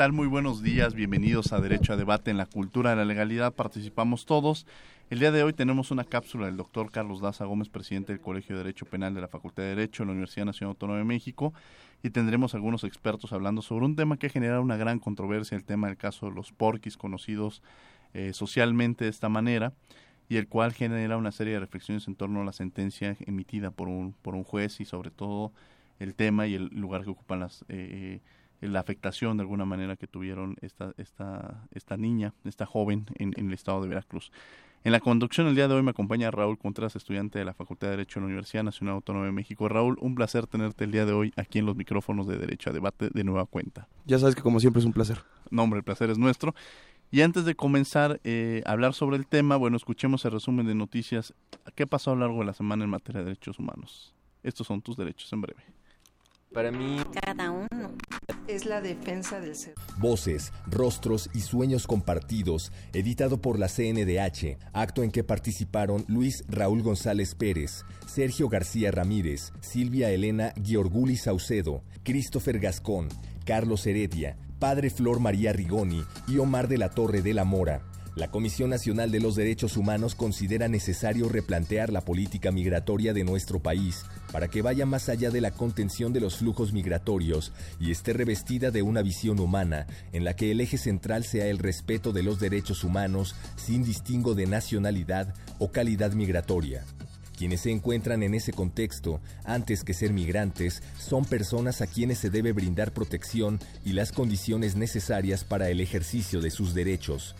Tal? Muy buenos días, bienvenidos a Derecho a Debate en la Cultura de la Legalidad, participamos todos. El día de hoy tenemos una cápsula del doctor Carlos Daza Gómez, presidente del Colegio de Derecho Penal de la Facultad de Derecho de la Universidad Nacional Autónoma de México, y tendremos algunos expertos hablando sobre un tema que ha generado una gran controversia, el tema del caso de los porquis, conocidos eh, socialmente de esta manera, y el cual genera una serie de reflexiones en torno a la sentencia emitida por un, por un juez y sobre todo el tema y el lugar que ocupan las... Eh, la afectación de alguna manera que tuvieron esta, esta, esta niña, esta joven en, el estado de Veracruz. En la conducción el día de hoy me acompaña Raúl Contreras, estudiante de la Facultad de Derecho de la Universidad Nacional Autónoma de México. Raúl, un placer tenerte el día de hoy aquí en los micrófonos de Derecho a Debate de nueva cuenta. Ya sabes que como siempre es un placer. No, hombre, el placer es nuestro. Y antes de comenzar eh, a hablar sobre el tema, bueno, escuchemos el resumen de noticias. ¿Qué pasó a lo largo de la semana en materia de derechos humanos? Estos son tus derechos en breve. Para mí, cada uno es la defensa del ser. Voces, rostros y sueños compartidos, editado por la CNDH, acto en que participaron Luis Raúl González Pérez, Sergio García Ramírez, Silvia Elena Giorguli Saucedo, Christopher Gascón, Carlos Heredia, Padre Flor María Rigoni y Omar de la Torre de la Mora. La Comisión Nacional de los Derechos Humanos considera necesario replantear la política migratoria de nuestro país para que vaya más allá de la contención de los flujos migratorios y esté revestida de una visión humana en la que el eje central sea el respeto de los derechos humanos sin distingo de nacionalidad o calidad migratoria. Quienes se encuentran en ese contexto, antes que ser migrantes, son personas a quienes se debe brindar protección y las condiciones necesarias para el ejercicio de sus derechos.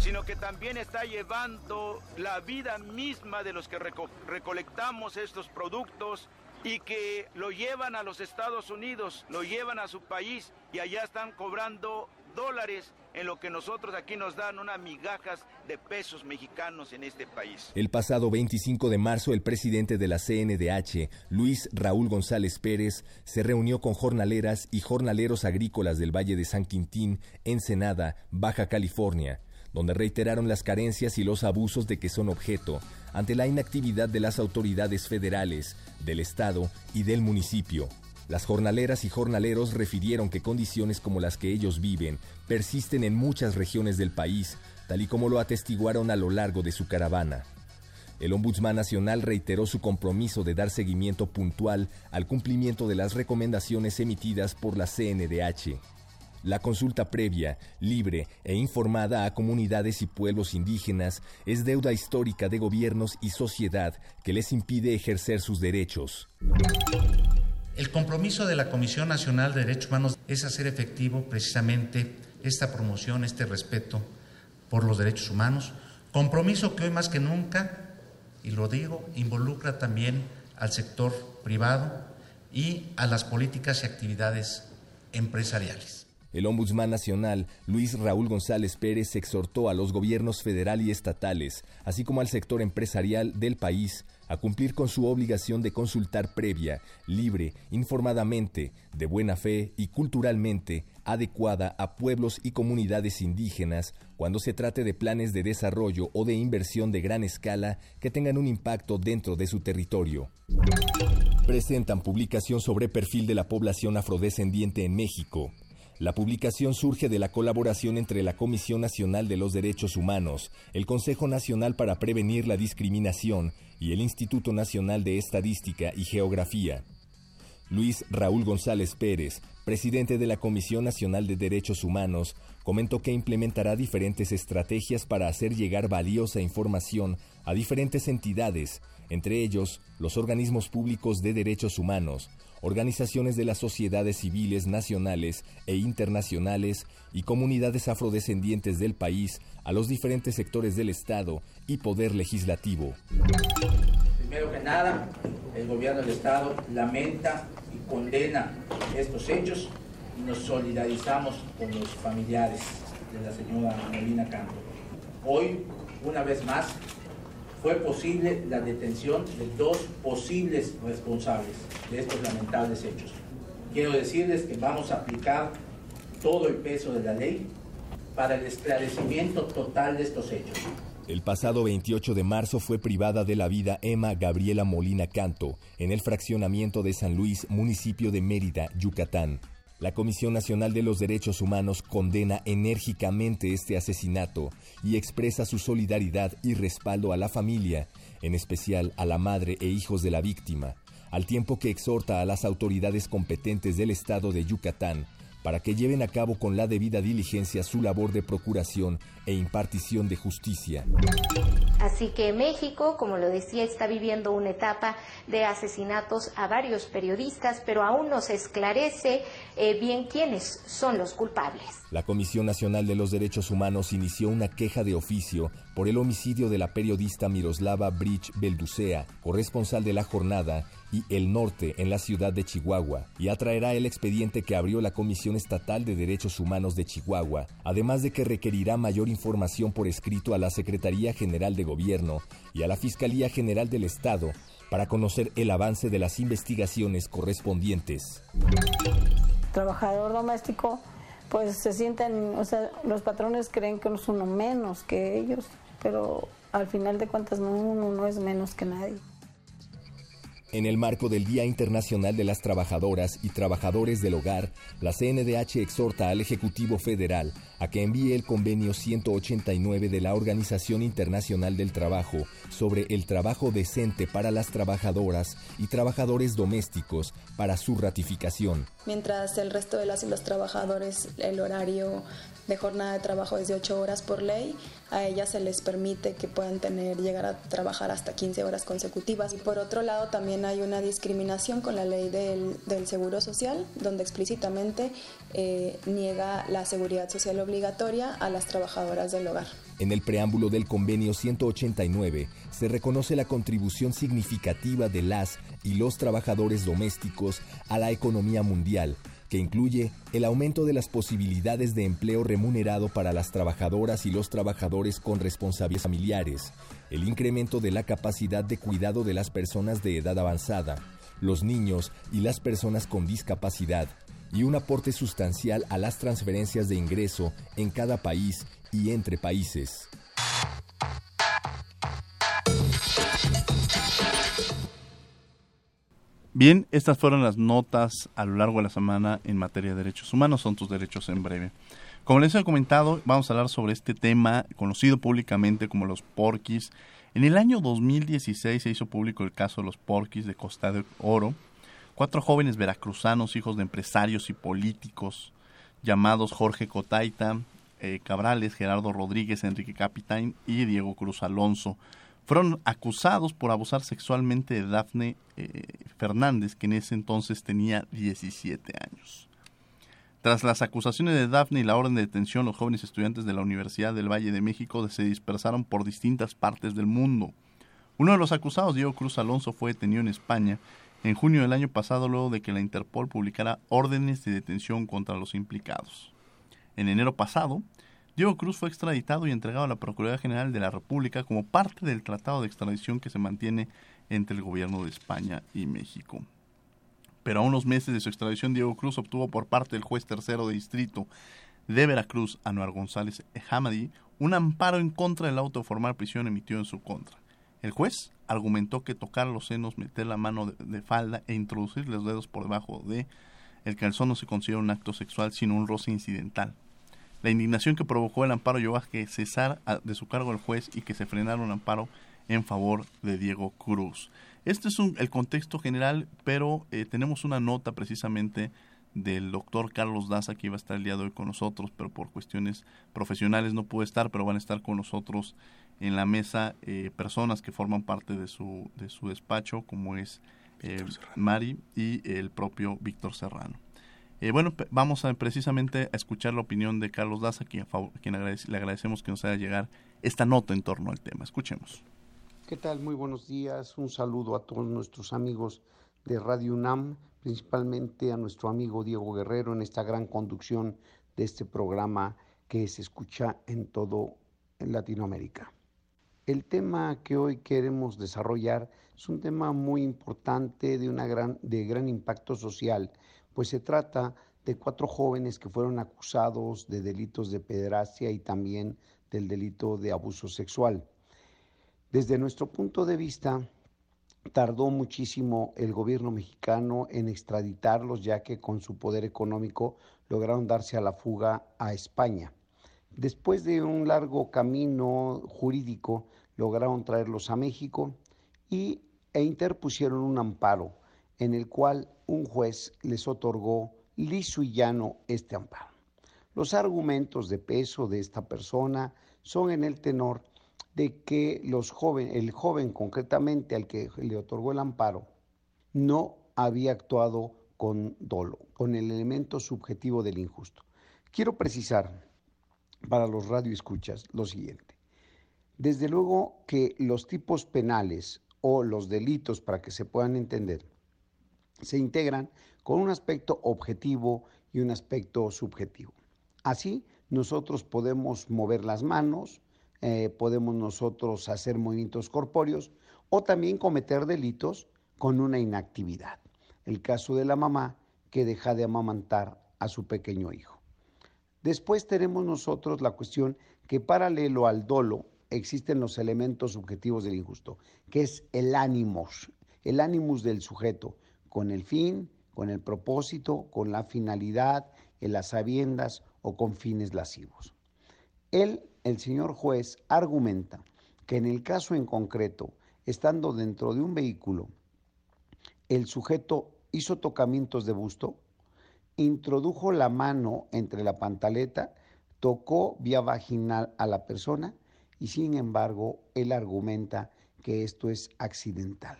Sino que también está llevando la vida misma de los que recolectamos estos productos y que lo llevan a los Estados Unidos, lo llevan a su país y allá están cobrando dólares en lo que nosotros aquí nos dan unas migajas de pesos mexicanos en este país. El pasado 25 de marzo, el presidente de la CNDH, Luis Raúl González Pérez, se reunió con jornaleras y jornaleros agrícolas del Valle de San Quintín, Ensenada, Baja California, donde reiteraron las carencias y los abusos de que son objeto ante la inactividad de las autoridades federales, del Estado y del municipio las jornaleras y jornaleros refirieron que condiciones como las que ellos viven persisten en muchas regiones del país, tal y como lo atestiguaron a lo largo de su caravana. El Ombudsman Nacional reiteró su compromiso de dar seguimiento puntual al cumplimiento de las recomendaciones emitidas por la CNDH. La consulta previa, libre e informada a comunidades y pueblos indígenas es deuda histórica de gobiernos y sociedad que les impide ejercer sus derechos. El compromiso de la Comisión Nacional de Derechos Humanos es hacer efectivo precisamente esta promoción, este respeto por los derechos humanos, compromiso que hoy más que nunca, y lo digo, involucra también al sector privado y a las políticas y actividades empresariales. El Ombudsman Nacional, Luis Raúl González Pérez, exhortó a los gobiernos federal y estatales, así como al sector empresarial del país, a cumplir con su obligación de consultar previa, libre, informadamente, de buena fe y culturalmente adecuada a pueblos y comunidades indígenas cuando se trate de planes de desarrollo o de inversión de gran escala que tengan un impacto dentro de su territorio. Presentan publicación sobre perfil de la población afrodescendiente en México. La publicación surge de la colaboración entre la Comisión Nacional de los Derechos Humanos, el Consejo Nacional para Prevenir la Discriminación y el Instituto Nacional de Estadística y Geografía. Luis Raúl González Pérez, presidente de la Comisión Nacional de Derechos Humanos, comentó que implementará diferentes estrategias para hacer llegar valiosa información a diferentes entidades, entre ellos los organismos públicos de derechos humanos, organizaciones de las sociedades civiles nacionales e internacionales y comunidades afrodescendientes del país a los diferentes sectores del Estado y poder legislativo. Primero que nada, el gobierno del Estado lamenta y condena estos hechos y nos solidarizamos con los familiares de la señora Molina Canto. Hoy, una vez más, fue posible la detención de dos posibles responsables de estos lamentables hechos. Quiero decirles que vamos a aplicar todo el peso de la ley para el esclarecimiento total de estos hechos. El pasado 28 de marzo fue privada de la vida Emma Gabriela Molina Canto en el fraccionamiento de San Luis, municipio de Mérida, Yucatán. La Comisión Nacional de los Derechos Humanos condena enérgicamente este asesinato y expresa su solidaridad y respaldo a la familia, en especial a la madre e hijos de la víctima, al tiempo que exhorta a las autoridades competentes del Estado de Yucatán para que lleven a cabo con la debida diligencia su labor de procuración e impartición de justicia. Así que México, como lo decía, está viviendo una etapa de asesinatos a varios periodistas, pero aún no se esclarece eh, bien quiénes son los culpables. La Comisión Nacional de los Derechos Humanos inició una queja de oficio por el homicidio de la periodista Miroslava Bridge Belducea, corresponsal de la jornada, y El Norte en la ciudad de Chihuahua, y atraerá el expediente que abrió la Comisión Estatal de Derechos Humanos de Chihuahua, además de que requerirá mayor información por escrito a la Secretaría General de Gobierno y a la Fiscalía General del Estado para conocer el avance de las investigaciones correspondientes. Trabajador doméstico, pues se sienten, o sea, los patrones creen que uno es uno menos que ellos, pero al final de cuentas no, uno no es menos que nadie. En el marco del Día Internacional de las Trabajadoras y Trabajadores del Hogar, la CNDH exhorta al Ejecutivo Federal a que envíe el convenio 189 de la Organización Internacional del Trabajo sobre el trabajo decente para las trabajadoras y trabajadores domésticos para su ratificación. Mientras el resto de las y los trabajadores el horario de jornada de trabajo es de 8 horas por ley, a ellas se les permite que puedan tener llegar a trabajar hasta 15 horas consecutivas. Y por otro lado también hay una discriminación con la ley del, del Seguro Social, donde explícitamente eh, niega la seguridad social obligatoria a las trabajadoras del hogar. En el preámbulo del convenio 189 se reconoce la contribución significativa de las y los trabajadores domésticos a la economía mundial que incluye el aumento de las posibilidades de empleo remunerado para las trabajadoras y los trabajadores con responsabilidades familiares, el incremento de la capacidad de cuidado de las personas de edad avanzada, los niños y las personas con discapacidad, y un aporte sustancial a las transferencias de ingreso en cada país y entre países. Bien, estas fueron las notas a lo largo de la semana en materia de derechos humanos, son tus derechos en breve. Como les he comentado, vamos a hablar sobre este tema conocido públicamente como los porquis. En el año 2016 se hizo público el caso de los porquis de Costa de Oro, cuatro jóvenes veracruzanos, hijos de empresarios y políticos, llamados Jorge Cotaita, eh, Cabrales, Gerardo Rodríguez, Enrique Capitán y Diego Cruz Alonso, fueron acusados por abusar sexualmente de Dafne eh, Fernández, que en ese entonces tenía 17 años. Tras las acusaciones de Dafne y la orden de detención, los jóvenes estudiantes de la Universidad del Valle de México se dispersaron por distintas partes del mundo. Uno de los acusados, Diego Cruz Alonso, fue detenido en España en junio del año pasado luego de que la Interpol publicara órdenes de detención contra los implicados. En enero pasado, Diego Cruz fue extraditado y entregado a la Procuraduría General de la República como parte del tratado de extradición que se mantiene entre el gobierno de España y México. Pero a unos meses de su extradición, Diego Cruz obtuvo por parte del juez tercero de distrito de Veracruz, Anuar González Hamadi, un amparo en contra del auto de formal prisión emitido en su contra. El juez argumentó que tocar los senos, meter la mano de, falda e introducir los dedos por debajo de El calzón no se considera un acto sexual, sino un roce incidental. La indignación que provocó el amparo llevó a que cesara de su cargo el juez y que se frenara un amparo en favor de Diego Cruz. Este es el contexto general, pero eh, tenemos una nota precisamente del doctor Carlos Daza que iba a estar el día de hoy con nosotros, pero por cuestiones profesionales no pudo estar, pero van a estar con nosotros en la mesa eh, personas que forman parte de su, de su despacho, como es eh, Mari y el propio Víctor Serrano. Eh, bueno, vamos a, precisamente a escuchar la opinión de Carlos Daza, quien, quien le agradecemos que nos haga llegar esta nota en torno al tema. Escuchemos. ¿Qué tal? Muy buenos días. Un saludo a todos nuestros amigos de Radio UNAM, principalmente a nuestro amigo Diego Guerrero en esta gran conducción de este programa que se escucha en todo Latinoamérica. El tema que hoy queremos desarrollar es un tema muy importante de, una gran, de gran impacto social, pues se trata de cuatro jóvenes que fueron acusados de delitos de pederastia y también del delito de abuso sexual. Desde nuestro punto de vista, tardó muchísimo el gobierno mexicano en extraditarlos, ya que con su poder económico lograron darse a la fuga a España. Después de un largo camino jurídico, lograron traerlos a México y, e interpusieron un amparo en el cual un juez les otorgó liso y llano este amparo. Los argumentos de peso de esta persona son en el tenor de que los joven, el joven concretamente al que le otorgó el amparo no había actuado con dolo, con el elemento subjetivo del injusto. Quiero precisar para los radioescuchas lo siguiente. Desde luego que los tipos penales o los delitos, para que se puedan entender, se integran con un aspecto objetivo y un aspecto subjetivo. Así, nosotros podemos mover las manos, eh, podemos nosotros hacer movimientos corpóreos o también cometer delitos con una inactividad. El caso de la mamá que deja de amamantar a su pequeño hijo. Después tenemos nosotros la cuestión que paralelo al dolo existen los elementos subjetivos del injusto, que es el ánimos, el ánimos del sujeto, con el fin, con el propósito, con la finalidad, en las sabiendas o con fines lascivos. Él, el señor juez, argumenta que en el caso en concreto, estando dentro de un vehículo, el sujeto hizo tocamientos de busto, introdujo la mano entre la pantaleta, tocó vía vaginal a la persona y sin embargo él argumenta que esto es accidental.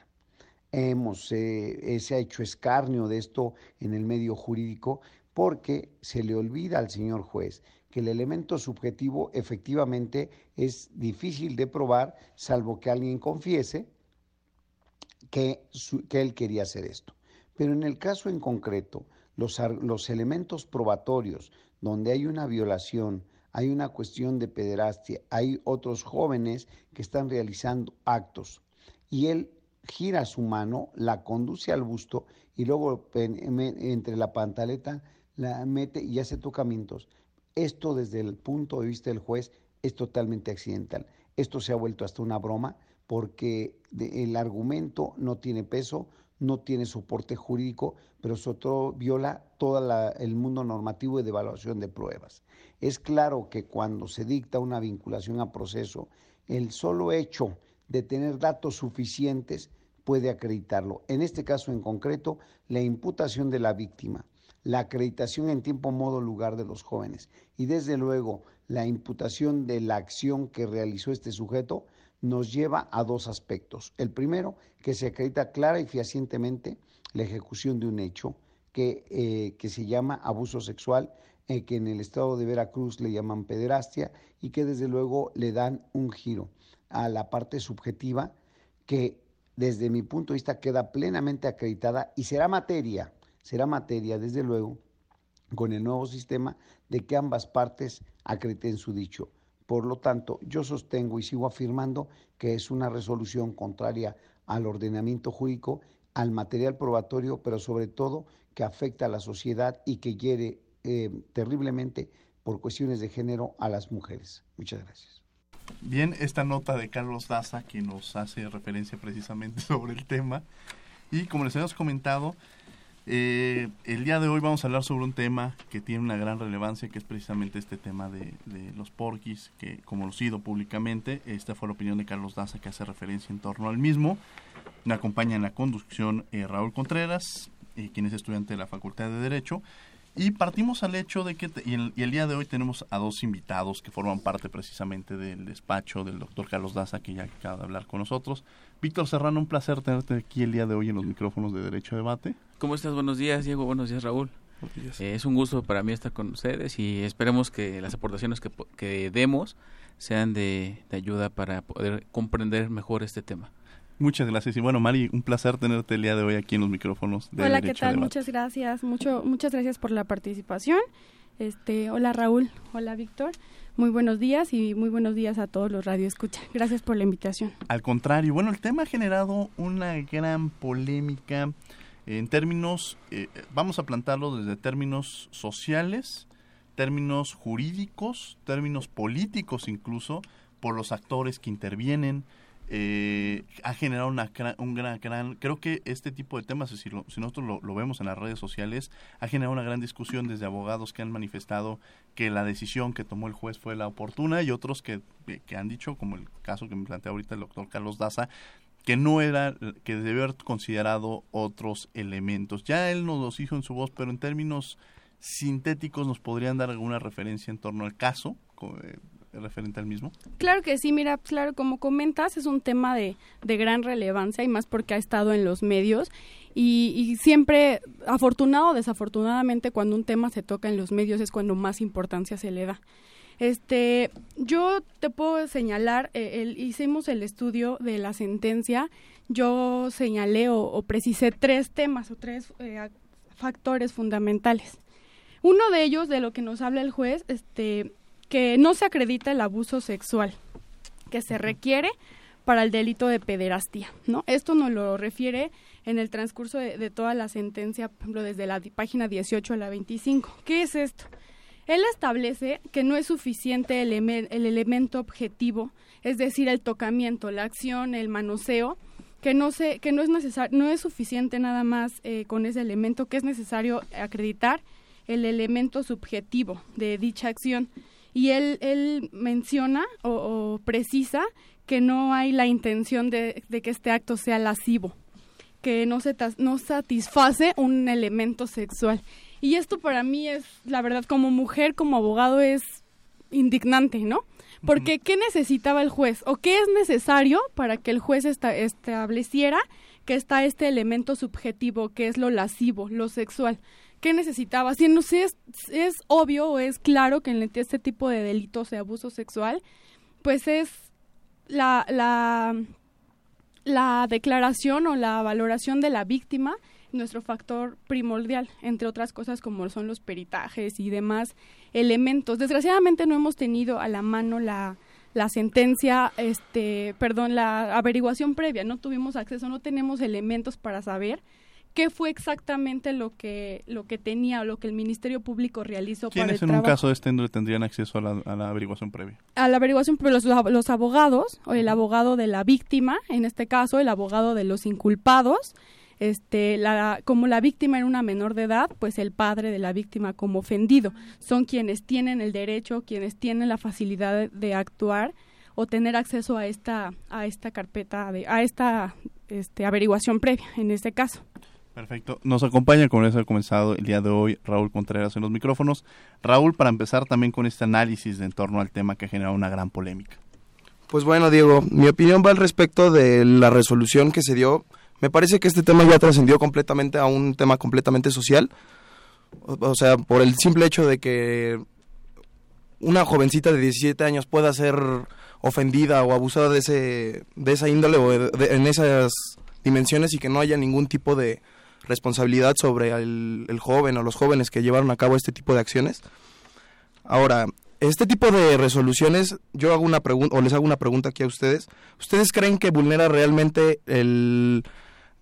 Hemos, eh, se ha hecho escarnio de esto en el medio jurídico porque se le olvida al señor juez que el elemento subjetivo efectivamente es difícil de probar, salvo que alguien confiese que, él quería hacer esto. Pero en el caso en concreto, los, elementos probatorios donde hay una violación, hay una cuestión de pederastia, hay otros jóvenes que están realizando actos y él gira su mano, la conduce al busto y luego entre la pantaleta la mete y hace tocamientos. Esto desde el punto de vista del juez es totalmente accidental. Esto se ha vuelto hasta una broma porque el argumento no tiene peso, no tiene soporte jurídico, pero todo viola todo el mundo normativo y de evaluación de pruebas. Es claro que cuando se dicta una vinculación a proceso, el solo hecho de tener datos suficientes puede acreditarlo. En este caso en concreto, la imputación de la víctima, la acreditación en tiempo, modo, lugar de los jóvenes y desde luego la imputación de la acción que realizó este sujeto nos lleva a dos aspectos. El primero, que se acredita clara y fehacientemente la ejecución de un hecho que, eh, que se llama abuso sexual, eh, que en el estado de Veracruz le llaman pederastia y que desde luego le dan un giro a la parte subjetiva que desde mi punto de vista queda plenamente acreditada y será materia, será materia desde luego con el nuevo sistema de que ambas partes acrediten su dicho. Por lo tanto, yo sostengo y sigo afirmando que es una resolución contraria al ordenamiento jurídico, al material probatorio, pero sobre todo que afecta a la sociedad y que hiere eh, terriblemente por cuestiones de género a las mujeres. Muchas gracias. Bien, esta nota de Carlos Daza que nos hace referencia precisamente sobre el tema. Y como les hemos comentado, Eh, el día de hoy vamos a hablar sobre un tema que tiene una gran relevancia, que es precisamente este tema de, los porquis, que como lo sido públicamente, esta fue la opinión de Carlos Daza que hace referencia en torno al mismo. Me acompaña en la conducción eh, Raúl Contreras, eh, quien es estudiante de la Facultad de Derecho. Y partimos al hecho de que, y el, y el, día de hoy tenemos a dos invitados que forman parte precisamente del despacho del doctor Carlos Daza, que ya acaba de hablar con nosotros. Víctor Serrano, un placer tenerte aquí el día de hoy en los micrófonos de Derecho a Debate. ¿Cómo estás? Buenos días, Diego. Buenos días, Raúl. Eh, es un gusto para mí estar con ustedes y esperemos que las aportaciones que, que demos sean de, de ayuda para poder comprender mejor este tema. Muchas gracias. Y bueno, Mari, un placer tenerte el día de hoy aquí en los micrófonos de Hola, Derecho ¿qué tal? Muchas gracias. Mucho, muchas gracias por la participación. Este, hola Raúl, hola Víctor. Muy buenos días y muy buenos días a todos los radioescucha. Gracias por la invitación. Al contrario, bueno, el tema ha generado una gran polémica en términos, eh, vamos a plantarlo desde términos sociales, términos jurídicos, términos políticos incluso, por los actores que intervienen, eh, ha generado una un gran, gran, creo que este tipo de temas, si, lo, si nosotros lo, lo, vemos en las redes sociales, ha generado una gran discusión desde abogados que han manifestado que la decisión que tomó el juez fue la oportuna y otros que, que han dicho, como el caso que me plantea ahorita el doctor Carlos Daza, que no era, que debió haber considerado otros elementos. Ya él nos los dijo en su voz, pero en términos sintéticos nos podrían dar alguna referencia en torno al caso, eh, referente al mismo? Claro que sí, mira, claro, como comentas, es un tema de, de gran relevancia y más porque ha estado en los medios y, y, siempre, afortunado o desafortunadamente, cuando un tema se toca en los medios es cuando más importancia se le da. Este, yo te puedo señalar, eh, el, hicimos el estudio de la sentencia, yo señalé o, o precisé tres temas o tres eh, factores fundamentales. Uno de ellos, de lo que nos habla el juez, este, que no se acredita el abuso sexual que se requiere para el delito de pederastía, ¿no? Esto nos lo refiere en el transcurso de, de toda la sentencia, por ejemplo, desde la página 18 a la 25. ¿Qué es esto? Él establece que no es suficiente el, el elemento objetivo, es decir, el tocamiento, la acción, el manoseo, que no se, que no es necesario, no es suficiente nada más eh, con ese elemento, que es necesario acreditar el elemento subjetivo de dicha acción y él, él menciona o, o, precisa que no hay la intención de, de, que este acto sea lascivo, que no, se no satisface un elemento sexual. Y esto para mí es, la verdad, como mujer, como abogado, es indignante, ¿no? Porque ¿qué necesitaba el juez? ¿O qué es necesario para que el juez esta, estableciera que está este elemento subjetivo, que es lo lascivo, lo sexual? ¿Qué necesitaba? Si no es, es obvio o es claro que en este tipo de delitos de abuso sexual, pues es la, la, la declaración o la valoración de la víctima nuestro factor primordial, entre otras cosas como son los peritajes y demás elementos. Desgraciadamente no hemos tenido a la mano la, la sentencia, este, perdón, la averiguación previa, no tuvimos acceso, no tenemos elementos para saber qué fue exactamente lo que lo que tenía o lo que el Ministerio Público realizó para ¿Quiénes el en un caso de este tendrían acceso a la, a la averiguación previa? A la averiguación, pero los, los abogados, o el abogado de la víctima, en este caso, el abogado de los inculpados, este, la, como la víctima era una menor de edad, pues el padre de la víctima como ofendido. Son quienes tienen el derecho, quienes tienen la facilidad de, de actuar o tener acceso a esta, a esta carpeta, de, a esta este, averiguación previa, en este caso. Perfecto. Nos acompaña, como les ha comenzado el día de hoy, Raúl Contreras en los micrófonos. Raúl, para empezar también con este análisis de en torno al tema que ha generado una gran polémica. Pues bueno, Diego, mi opinión va al respecto de la resolución que se dio me parece que este tema ya trascendió completamente a un tema completamente social. O, sea, por el simple hecho de que una jovencita de 17 años pueda ser ofendida o abusada de, ese, de esa índole o de, en esas dimensiones y que no haya ningún tipo de responsabilidad sobre el, el joven o los jóvenes que llevaron a cabo este tipo de acciones. Ahora, este tipo de resoluciones, yo hago una pregunta, o les hago una pregunta aquí a ustedes. ¿Ustedes creen que vulnera realmente el,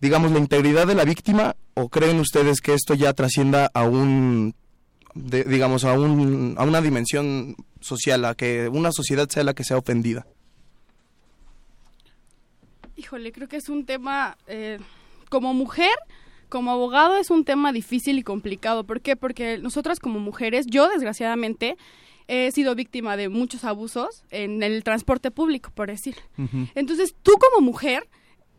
digamos, la integridad de la víctima o creen ustedes que esto ya trascienda a un, de, digamos, a, un, a una dimensión social, a que una sociedad sea la que sea ofendida? Híjole, creo que es un tema, eh, como mujer, como abogado es un tema difícil y complicado. ¿Por qué? Porque nosotras como mujeres, yo desgraciadamente he sido víctima de muchos abusos en el transporte público, por decir. Entonces, tú como mujer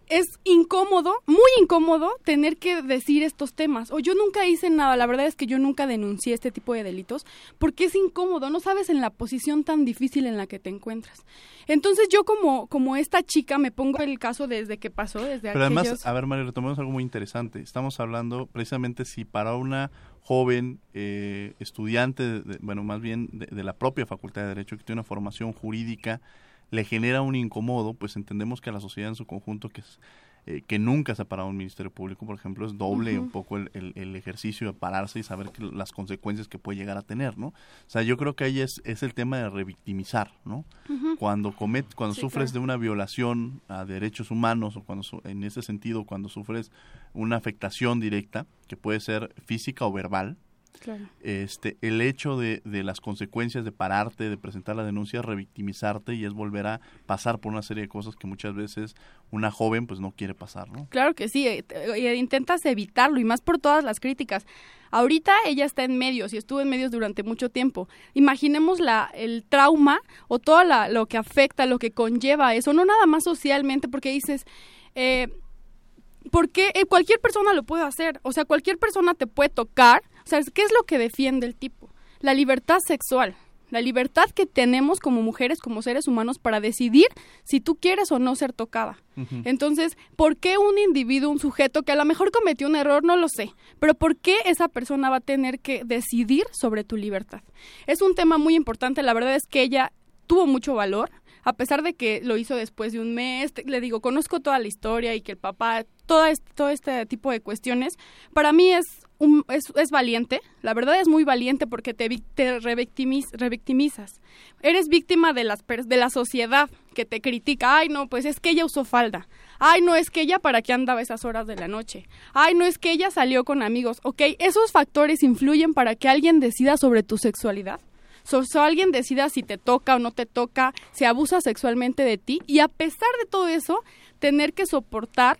es incómodo, muy incómodo, tener que decir estos temas. O yo nunca hice nada, la verdad es que yo nunca denuncié este tipo de delitos, porque es incómodo, no sabes en la posición tan difícil en la que te encuentras. Entonces yo como, como esta chica me pongo el caso desde que pasó, desde Pero además, a ver María, retomemos algo muy interesante. Estamos hablando precisamente si para una joven eh, estudiante, bueno, más bien de, de la propia Facultad de Derecho, que tiene una formación jurídica, le genera un incomodo, pues entendemos que a la sociedad en su conjunto, que es eh, que nunca se ha parado un ministerio público, por ejemplo, es doble un poco el, el, ejercicio de pararse y saber que, las consecuencias que puede llegar a tener, ¿no? O sea, yo creo que ahí es, es el tema de revictimizar, ¿no? Cuando comet, cuando sufres de una violación a derechos humanos o cuando en ese sentido cuando sufres una afectación directa, que puede ser física o verbal, este, el hecho de, de, las consecuencias de pararte, de presentar la denuncia, revictimizarte y es volver a pasar por una serie de cosas que muchas veces una joven pues no quiere pasar, ¿no? Claro que sí, eh, eh, intentas evitarlo y más por todas las críticas. Ahorita ella está en medios y estuvo en medios durante mucho tiempo. Imaginemos la, el trauma o todo la, lo que afecta, lo que conlleva eso, no nada más socialmente, porque dices, eh, porque cualquier persona lo puede hacer, o sea, cualquier persona te puede tocar, o sea, ¿qué es lo que defiende el tipo? La libertad sexual, la libertad que tenemos como mujeres, como seres humanos, para decidir si tú quieres o no ser tocada. Entonces, ¿por qué un individuo, un sujeto que a lo mejor cometió un error, no lo sé, pero por qué esa persona va a tener que decidir sobre tu libertad? Es un tema muy importante, la verdad es que ella tuvo mucho valor, a pesar de que lo hizo después de un mes, le digo, conozco toda la historia y que el papá, todo este, todo este tipo de cuestiones, para mí es es, valiente, la verdad es muy valiente porque te, te revictimizas. Eres víctima de, las, de la sociedad que te critica. Ay, no, pues es que ella usó falda. Ay, no, es que ella para qué andaba esas horas de la noche. Ay, no, es que ella salió con amigos. Ok, esos factores influyen para que alguien decida sobre tu sexualidad. So, alguien decida si te toca o no te toca, si abusa sexualmente de ti. Y a pesar de todo eso, tener que soportar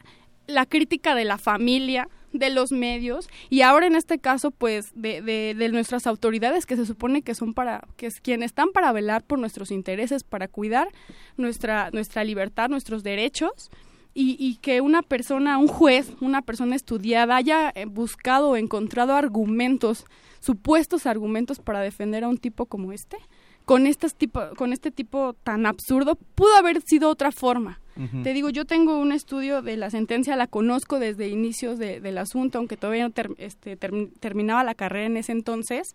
la crítica de la familia, de los medios y ahora en este caso pues de, de, nuestras autoridades que se supone que son para que es quienes están para velar por nuestros intereses para cuidar nuestra nuestra libertad nuestros derechos y, y que una persona un juez una persona estudiada haya eh, buscado o encontrado argumentos supuestos argumentos para defender a un tipo como este con este tipo con este tipo tan absurdo pudo haber sido otra forma te digo, yo tengo un estudio de la sentencia, la conozco desde inicios del asunto, aunque todavía no este, terminaba la carrera en ese entonces.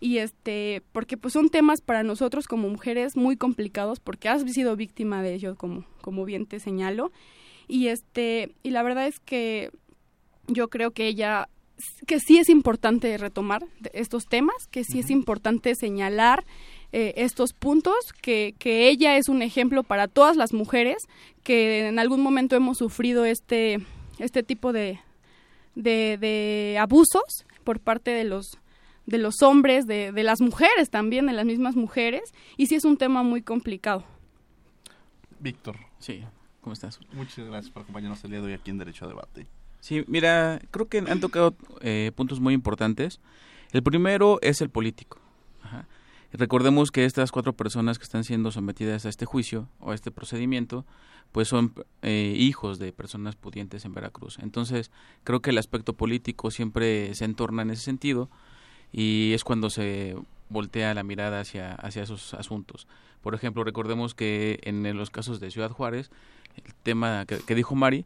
Y este porque pues son temas para nosotros como mujeres muy complicados porque has sido víctima de ellos como como bien te señalo. Y este y la verdad es que yo creo que ella que sí es importante retomar estos temas que sí es importante señalar eh, estos puntos, que, que ella es un ejemplo para todas las mujeres que en algún momento hemos sufrido este, este tipo de, de, abusos por parte de los de los hombres, de, de las mujeres también, de las mismas mujeres, y sí es un tema muy complicado. Víctor. Sí, ¿cómo estás? Muchas gracias por acompañarnos el día de hoy aquí en Derecho a Debate. Sí, mira, creo que han tocado eh, puntos muy importantes. El primero es el político. Recordemos que estas cuatro personas que están siendo sometidas a este juicio o a este procedimiento, pues son eh, hijos de personas pudientes en Veracruz. Entonces, creo que el aspecto político siempre se entorna en ese sentido y es cuando se voltea la mirada hacia, hacia esos asuntos. Por ejemplo, recordemos que en los casos de Ciudad Juárez, el tema que, dijo Mari,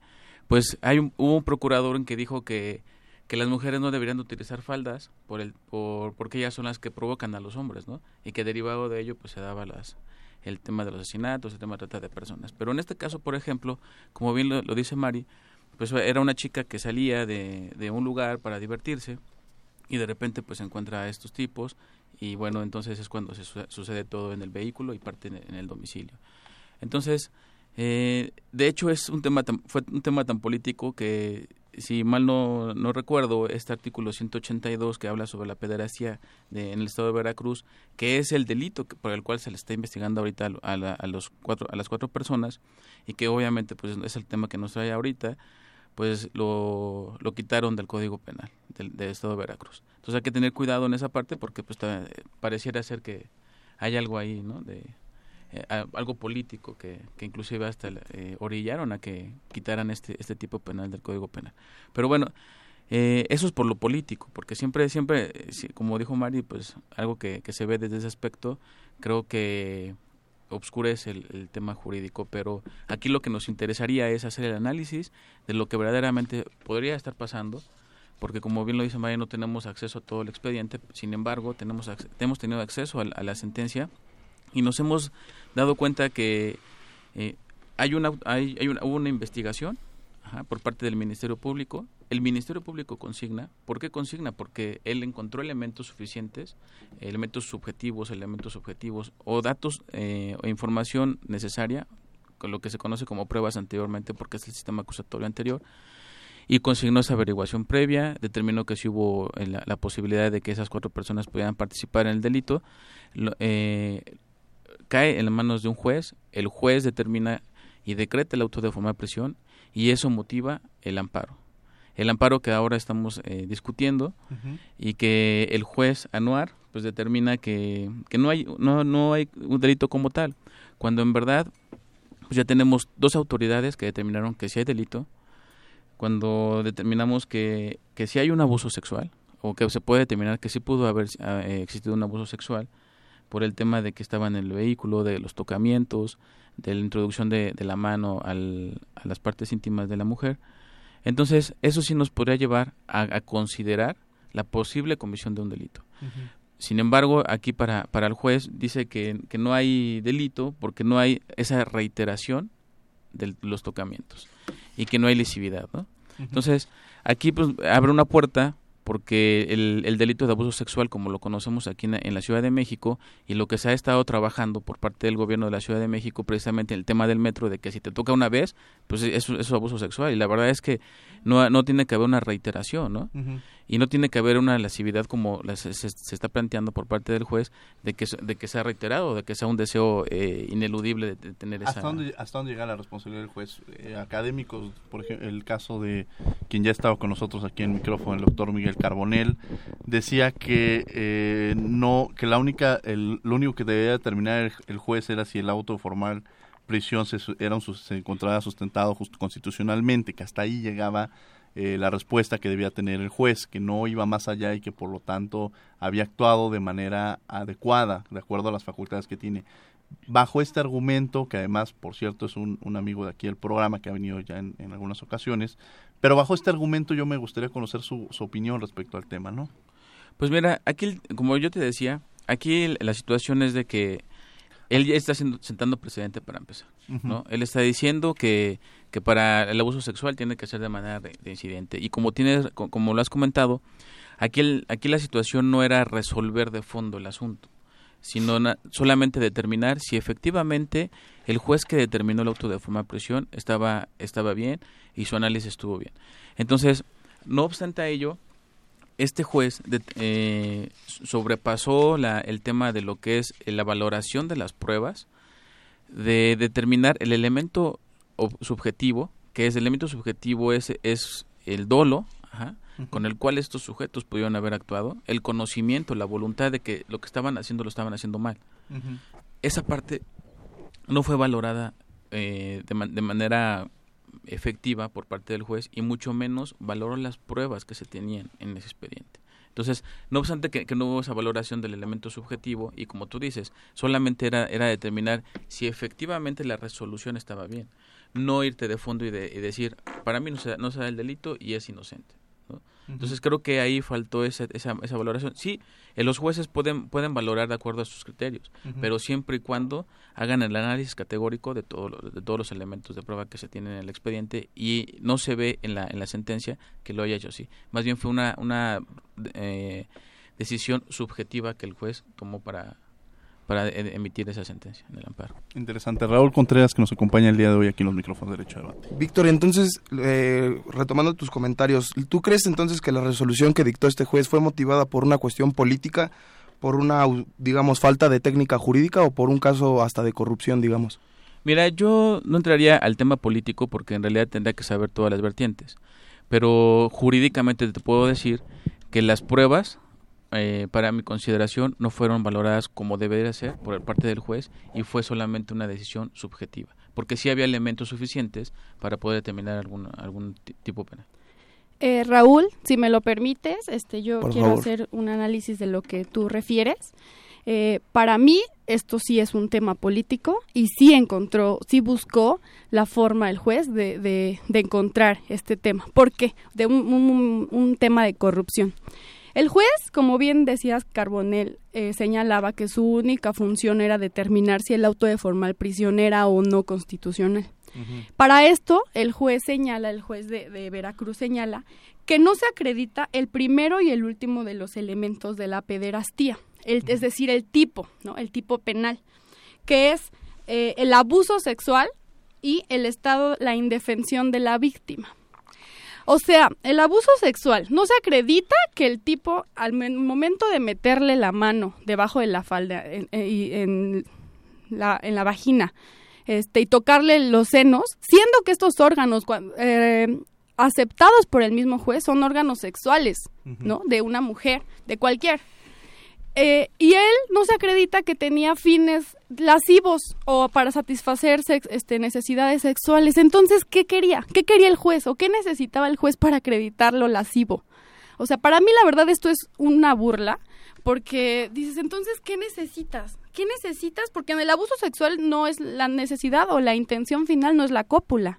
pues hay un, hubo un procurador en que dijo que que las mujeres no deberían utilizar faldas por el por porque ellas son las que provocan a los hombres, ¿no? Y que derivado de ello pues se daba las el tema de los asesinatos, el tema de trata de personas. Pero en este caso, por ejemplo, como bien lo, dice Mari, pues era una chica que salía de, de un lugar para divertirse y de repente pues encuentra a estos tipos y bueno, entonces es cuando se sucede todo en el vehículo y parte en, el domicilio. Entonces, eh, de hecho es un tema fue un tema tan político que si mal no, no recuerdo, este artículo 182 que habla sobre la pederastia de, en el estado de Veracruz, que es el delito por el cual se le está investigando ahorita a, los cuatro, a las cuatro personas y que obviamente pues es el tema que nos trae ahorita, pues lo, lo quitaron del Código Penal del, del, Estado de Veracruz. Entonces hay que tener cuidado en esa parte porque pues pareciera ser que hay algo ahí, ¿no? De, eh, algo político que, que inclusive hasta eh, orillaron a que quitaran este, este tipo penal del Código Penal. Pero bueno, eh, eso es por lo político, porque siempre, siempre, como dijo Mari, pues algo que, que se ve desde ese aspecto, creo que obscurece el, tema jurídico, pero aquí lo que nos interesaría es hacer el análisis de lo que verdaderamente podría estar pasando, porque como bien lo dice María, no tenemos acceso a todo el expediente, sin embargo, tenemos, hemos tenido acceso a la sentencia y nos hemos dado cuenta que eh, hay una, hay, hay una, hubo una investigación por parte del Ministerio Público. El Ministerio Público consigna. ¿Por qué consigna? Porque él encontró elementos suficientes, elementos subjetivos, elementos objetivos o datos eh, o información necesaria, con lo que se conoce como pruebas anteriormente, porque es el sistema acusatorio anterior, y consignó esa averiguación previa, determinó que si hubo eh, la, la, posibilidad de que esas cuatro personas pudieran participar en el delito, lo, eh, cae en las manos de un juez, el juez determina y decreta el auto de forma de prisión y eso motiva el amparo. El amparo que ahora estamos eh, discutiendo uh -huh. y que el juez anuar pues determina que, que no hay no, no hay un delito como tal, cuando en verdad pues ya tenemos dos autoridades que determinaron que sí hay delito, cuando determinamos que, que sí hay un abuso sexual o que se puede determinar que sí pudo haber eh, existido un abuso sexual, por el tema de que estaban en el vehículo, de los tocamientos, de la introducción de, de la mano al, a las partes íntimas de la mujer. Entonces, eso sí nos podría llevar a, a considerar la posible comisión de un delito. Uh -huh. Sin embargo, aquí para, para el juez dice que, que no hay delito porque no hay esa reiteración de los tocamientos y que no hay lesividad. ¿no? Uh -huh. Entonces, aquí pues abre una puerta porque el, el, delito de abuso sexual, como lo conocemos aquí en, en, la Ciudad de México, y lo que se ha estado trabajando por parte del gobierno de la Ciudad de México, precisamente el tema del metro, de que si te toca una vez, pues eso, es abuso sexual. Y la verdad es que no, no tiene que haber una reiteración, ¿no? Uh -huh. Y no tiene que haber una lesividad como se, se, se, está planteando por parte del juez, de que, de que sea reiterado, de que sea un deseo eh, ineludible de, de tener ¿Hasta esa... Dónde, ¿Hasta dónde llega la responsabilidad del juez? Eh, académicos, por ejemplo, el caso de quien ya estaba con nosotros aquí en el micrófono, el doctor Miguel Carbonel, decía que eh, no que la única el, lo único que debía determinar el, el juez era si el auto formal prisión se, era se encontraba sustentado justo constitucionalmente, que hasta ahí llegaba eh, la respuesta que debía tener el juez, que no iba más allá y que por lo tanto había actuado de manera adecuada, de acuerdo a las facultades que tiene. Bajo este argumento, que además, por cierto, es un, un amigo de aquí del programa que ha venido ya en, en, algunas ocasiones, pero bajo este argumento yo me gustaría conocer su, su opinión respecto al tema, ¿no? Pues mira, aquí, como yo te decía, aquí la situación es de que él ya está sentando precedente para empezar, uh -huh. ¿no? Él está diciendo que, que para el abuso sexual tiene que ser de manera de, de incidente. Y como tienes, como lo has comentado, aquí, el, aquí la situación no era resolver de fondo el asunto, sino solamente determinar si efectivamente el juez que determinó el auto de forma de prisión estaba, estaba bien y su análisis estuvo bien. Entonces, no obstante a ello, este juez de, eh, sobrepasó la, el tema de lo que es la valoración de las pruebas, de determinar el elemento subjetivo, que es el elemento subjetivo es, es el dolo, ajá, uh -huh. con el cual estos sujetos pudieron haber actuado, el conocimiento, la voluntad de que lo que estaban haciendo lo estaban haciendo mal. Uh -huh. Esa parte no fue valorada eh, de, man de manera efectiva por parte del juez y mucho menos valoró las pruebas que se tenían en ese expediente. Entonces, no obstante que, no hubo esa valoración del elemento subjetivo y como tú dices, solamente era, era determinar si efectivamente la resolución estaba bien, no irte de fondo y, de, y decir, para mí no se, no se da el delito y es inocente. Entonces creo que ahí faltó esa, esa, esa valoración. Sí, eh, los jueces pueden, pueden valorar de acuerdo a sus criterios, uh -huh. pero siempre y cuando hagan el análisis categórico de, todo lo, de todos los elementos de prueba que se tienen en el expediente y no se ve en la, en la sentencia que lo haya hecho así. Más bien fue una, una eh, decisión subjetiva que el juez tomó para, para emitir esa sentencia en el amparo. Interesante. Raúl Contreras, que nos acompaña el día de hoy aquí en los micrófonos de Derecho de Debate. Víctor, entonces, eh, retomando tus comentarios, ¿tú crees entonces que la resolución que dictó este juez fue motivada por una cuestión política, por una, digamos, falta de técnica jurídica o por un caso hasta de corrupción, digamos? Mira, yo no entraría al tema político porque en realidad tendría que saber todas las vertientes. Pero jurídicamente te puedo decir que las pruebas, eh, para mi consideración, no fueron valoradas como debería ser por parte del juez y fue solamente una decisión subjetiva. Porque sí había elementos suficientes para poder determinar algún, algún tipo penal. Eh, Raúl, si me lo permites, este, yo Por quiero favor. hacer un análisis de lo que tú refieres. Eh, para mí, esto sí es un tema político y sí encontró, sí buscó la forma el juez de, de, de encontrar este tema. ¿Por qué? De un, un- un tema de corrupción. El juez, como bien decías, Carbonell eh, señalaba que su única función era determinar si el auto de formal prisión era o no constitucional. Para esto, el juez señala, el juez de, de Veracruz señala que no se acredita el primero y el último de los elementos de la pederastía, el- es decir, el tipo, ¿no? El tipo penal, que es eh, el abuso sexual y el estado, la indefensión de la víctima. O sea, el abuso sexual, no se acredita que el tipo al men- momento de meterle la mano debajo de la falda en, en- y en la, en la vagina este, y tocarle los senos, siendo que estos órganos eh, aceptados por el mismo juez son órganos sexuales, ¿no? De una mujer, de cualquier. Eh, y él no se acredita que tenía fines lascivos o para satisfacer este, necesidades sexuales. Entonces, ¿qué quería? ¿Qué quería el juez o qué necesitaba el juez para acreditarlo lascivo? O sea, para mí la verdad esto es una burla porque dices, entonces, ¿qué necesitas? ¿Qué necesitas? Porque en el abuso sexual no es la necesidad o la intención final, no es la cópula.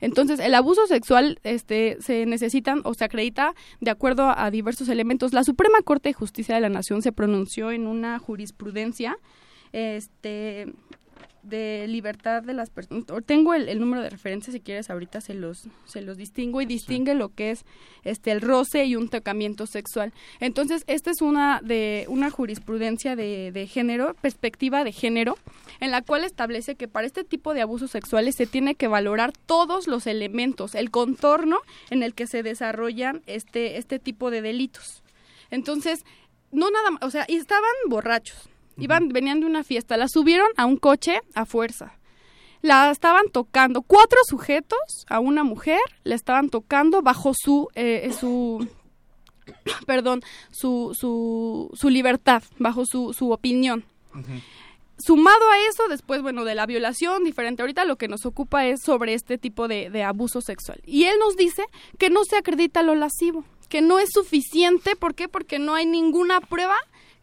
Entonces, el abuso sexual este, se necesitan o se acredita de acuerdo a, a diversos elementos. La Suprema Corte de Justicia de la Nación se pronunció en una jurisprudencia este, de libertad de las personas. Tengo el, el número de referencia, si quieres, ahorita se los, se los distingo y distingue lo que es este, el roce y un tocamiento sexual. Entonces, esta es una, de, una jurisprudencia de, de género, perspectiva de género, en la cual establece que para este tipo de abusos sexuales se tiene que valorar todos los elementos, el contorno en el que se desarrollan este, este tipo de delitos. Entonces, no nada más, o sea, y estaban borrachos, iban, venían de una fiesta, la subieron a un coche a fuerza. La estaban tocando, cuatro sujetos a una mujer, la estaban tocando bajo su, eh, su, perdón, su, su, su libertad, bajo su, su opinión. Sumado a eso, después, bueno, de la violación, diferente. Ahorita lo que nos ocupa es sobre este tipo de, de abuso sexual. Y él nos dice que no se acredita lo lascivo, que no es suficiente. ¿Por qué? Porque no hay ninguna prueba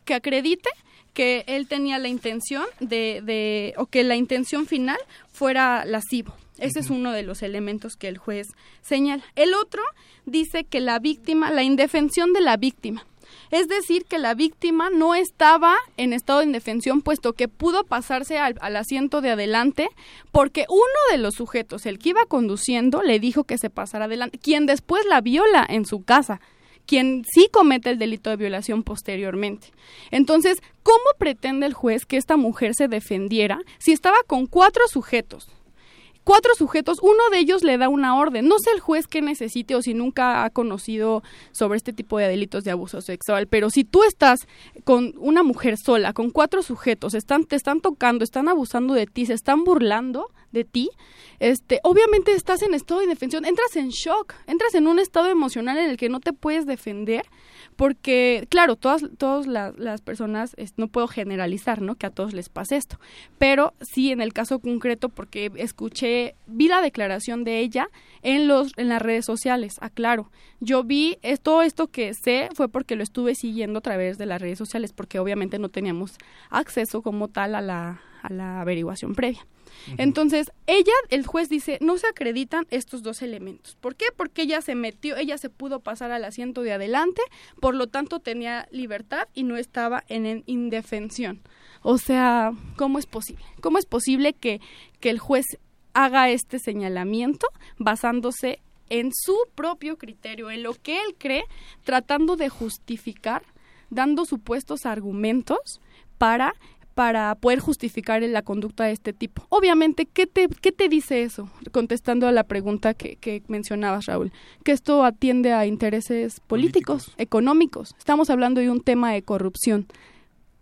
que acredite que él tenía la intención de, de o que la intención final fuera lascivo. Ese es uno de los elementos que el juez señala. El otro dice que la víctima, la indefensión de la víctima. Es decir, que la víctima no estaba en estado de indefensión, puesto que pudo pasarse al, al asiento de adelante, porque uno de los sujetos, el que iba conduciendo, le dijo que se pasara adelante, quien después la viola en su casa quien sí comete el delito de violación posteriormente. Entonces, ¿cómo pretende el juez que esta mujer se defendiera si estaba con cuatro sujetos? Cuatro sujetos, uno de ellos le da una orden. No sé el juez qué necesite o si nunca ha conocido sobre este tipo de delitos de abuso sexual, pero si tú estás con una mujer sola, con cuatro sujetos, están, te están tocando, están abusando de ti, se están burlando de ti, este, obviamente estás en estado de indefensión, entras en shock, entras en un estado emocional en el que no te puedes defender, porque, claro, todas, todas las, las personas, no puedo generalizar, ¿no? Que a todos les pase esto, pero sí en el caso concreto, porque escuché, vi la declaración de ella en los, en las redes sociales, aclaro, yo vi es- todo esto que sé fue porque lo estuve siguiendo a través de las redes sociales, porque obviamente no teníamos acceso como tal a la, a la averiguación previa. Entonces, ella, el juez dice, no se acreditan estos dos elementos. ¿Por qué? Porque ella se metió, ella se pudo pasar al asiento de adelante, por lo tanto tenía libertad y no estaba en, en indefensión. O sea, ¿cómo es posible? ¿Cómo es posible que, que el juez haga este señalamiento basándose en su propio criterio, en lo que él cree, tratando de justificar, dando supuestos argumentos para para poder justificar la conducta de este tipo. Obviamente, ¿qué te, qué te dice eso? Contestando a la pregunta que, que mencionabas, Raúl, que esto atiende a intereses políticos, económicos. Estamos hablando de un tema de corrupción.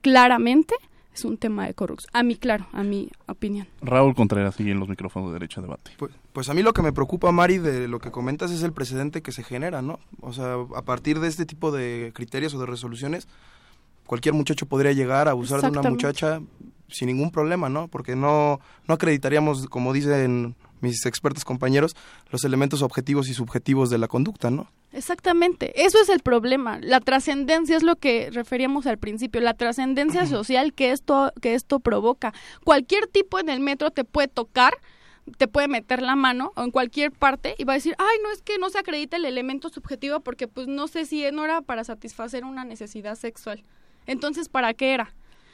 Claramente es un tema de corrupción. A mí, claro, a mi opinión. Raúl Contreras sigue en los micrófonos de derecho a debate. Pues, pues a mí lo que me preocupa, Mari, de lo que comentas es el precedente que se genera, ¿no? O sea, a partir de este tipo de criterios o de resoluciones, cualquier muchacho podría llegar a abusar de una muchacha sin ningún problema, ¿no? Porque no, no acreditaríamos, como dicen mis expertos compañeros, los elementos objetivos y subjetivos de la conducta, ¿no? Exactamente, eso es el problema. La trascendencia es lo que referíamos al principio, la trascendencia social que esto que esto provoca. Cualquier tipo en el metro te puede tocar, te puede meter la mano o en cualquier parte y va a decir, ay, no es que no se acredita el elemento subjetivo porque pues no sé si no era para satisfacer una necesidad sexual. Entonces, ¿para qué era?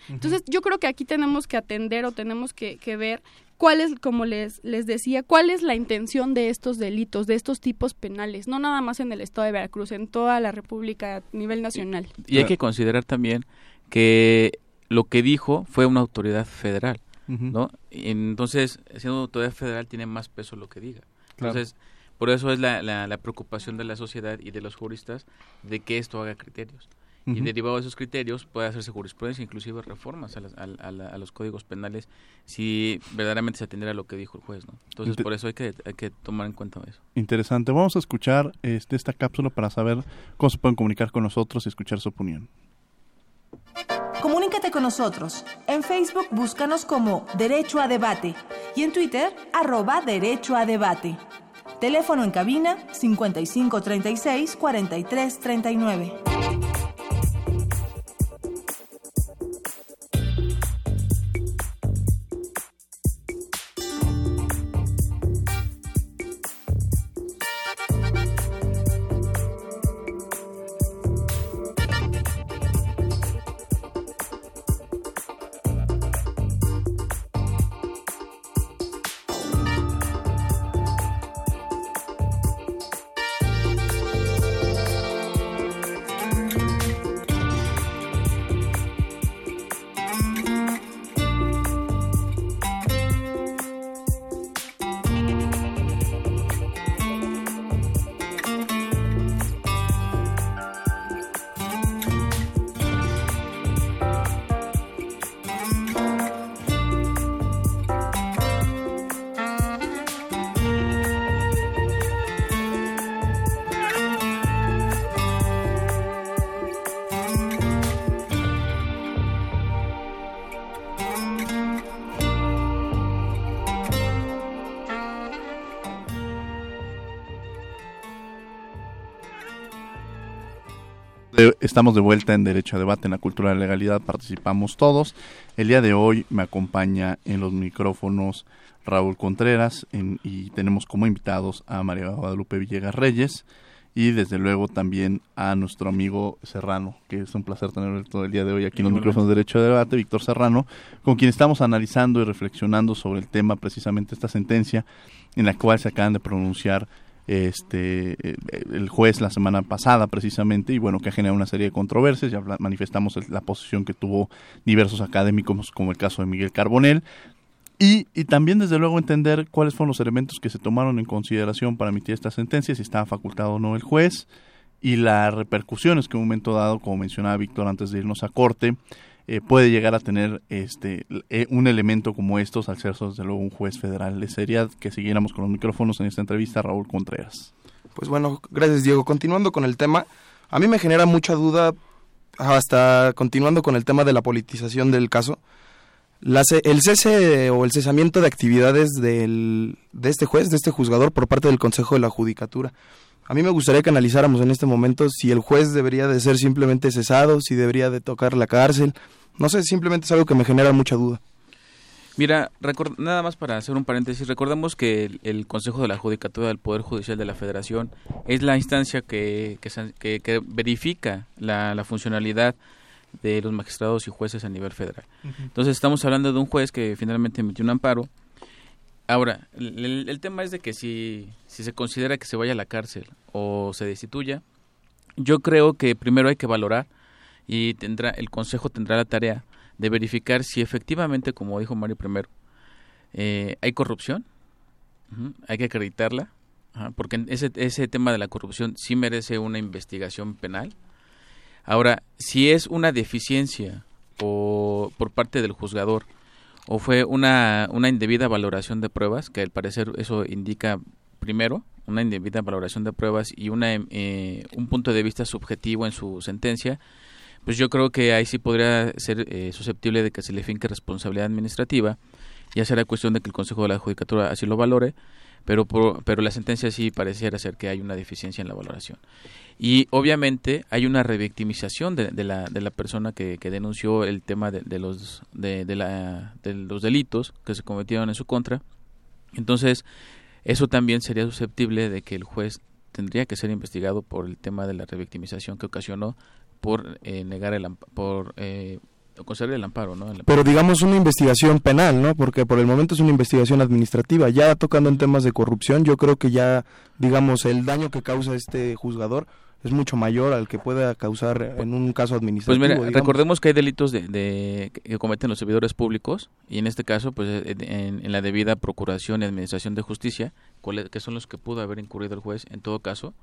Entonces, yo creo que aquí tenemos que atender o tenemos que, que ver cuál es, como les, les decía, cuál es la intención de estos delitos, de estos tipos penales, no nada más en el estado de Veracruz, en toda la República a nivel nacional. Y hay que considerar también que lo que dijo fue una autoridad federal, ¿no? Entonces, siendo autoridad federal tiene más peso lo que diga. Entonces, por eso es la, la, la preocupación de la sociedad y de los juristas de que esto haga criterios y derivado de esos criterios puede hacerse jurisprudencia, inclusive reformas a, los códigos penales si verdaderamente se atendiera a lo que dijo el juez. ¿no? Entonces, por eso hay que, hay que tomar en cuenta eso. Interesante. Vamos a escuchar este, esta cápsula para saber cómo se pueden comunicar con nosotros y escuchar su opinión. Comunícate con nosotros. En Facebook búscanos como Derecho a Debate y en Twitter arroba Derecho a Debate. Teléfono en cabina 5536 4339. Estamos de vuelta en Derecho a Debate en la Cultura de la Legalidad, participamos todos. El día de hoy me acompaña en los micrófonos Raúl Contreras y tenemos como invitados a María Guadalupe Villegas Reyes y desde luego también a nuestro amigo Serrano, que es un placer tenerlo todo el día de hoy aquí en los micrófonos de Derecho a Debate, Víctor Serrano, con quien estamos analizando y reflexionando sobre el tema precisamente esta sentencia en la cual se acaban de pronunciar este eh, el juez la semana pasada precisamente y bueno que ha generado una serie de controversias ya manifestamos la posición que tuvo diversos académicos como el caso de Miguel Carbonel y, y también desde luego entender cuáles fueron los elementos que se tomaron en consideración para emitir esta sentencia si estaba facultado o no el juez y las repercusiones que en un momento dado como mencionaba Víctor antes de irnos a corte eh, puede llegar a tener este eh, un elemento como estos al ser desde luego un juez federal. Le sería que siguiéramos con los micrófonos en esta entrevista Raúl Contreras. Pues bueno, gracias Diego. Continuando con el tema, a mí me genera mucha duda, hasta continuando con el tema de la politización del caso, el cese o el cesamiento de actividades del, de este juez, de este juzgador por parte del Consejo de la Judicatura. A mí me gustaría que analizáramos en este momento si el juez debería de ser simplemente cesado, si debería de tocar la cárcel. No sé, simplemente es algo que me genera mucha duda. Mira, nada más para hacer un paréntesis, recordemos que el, Consejo de la Judicatura del Poder Judicial de la Federación es la instancia que, que, verifica la, funcionalidad de los magistrados y jueces a nivel federal. Entonces estamos hablando de un juez que finalmente emitió un amparo Ahora, el, tema es de que si, se considera que se vaya a la cárcel o se destituya, yo creo que primero hay que valorar y tendrá el Consejo tendrá la tarea de verificar si efectivamente, como dijo Mario primero, eh, hay corrupción, hay que acreditarla, porque ese, ese tema de la corrupción sí merece una investigación penal. Ahora, si es una deficiencia por, por parte del juzgador o fue una, una indebida valoración de pruebas, que al parecer eso indica primero una indebida valoración de pruebas y una, eh, un punto de vista subjetivo en su sentencia, pues yo creo que ahí sí podría ser eh, susceptible de que se le finque responsabilidad administrativa. Ya será cuestión de que el Consejo de la Judicatura así lo valore, pero, pero la sentencia sí pareciera ser que hay una deficiencia en la valoración. Y obviamente hay una revictimización de, de, la, de la persona que, que denunció el tema de, de los, de, de, la, de los delitos que se cometieron en su contra. Entonces, eso también sería susceptible de que el juez tendría que ser investigado por el tema de la revictimización que ocasionó por eh, negar el por eh, conceder el amparo, ¿no? Pero digamos una investigación penal, ¿no? Porque por el momento es una investigación administrativa. Ya tocando en temas de corrupción, yo creo que ya, digamos, el daño que causa este juzgador es mucho mayor al que pueda causar en un caso administrativo. Pues mira, recordemos que hay delitos de, que cometen los servidores públicos y en este caso, pues en, la debida procuración y administración de justicia, que son los que pudo haber incurrido el juez en todo caso,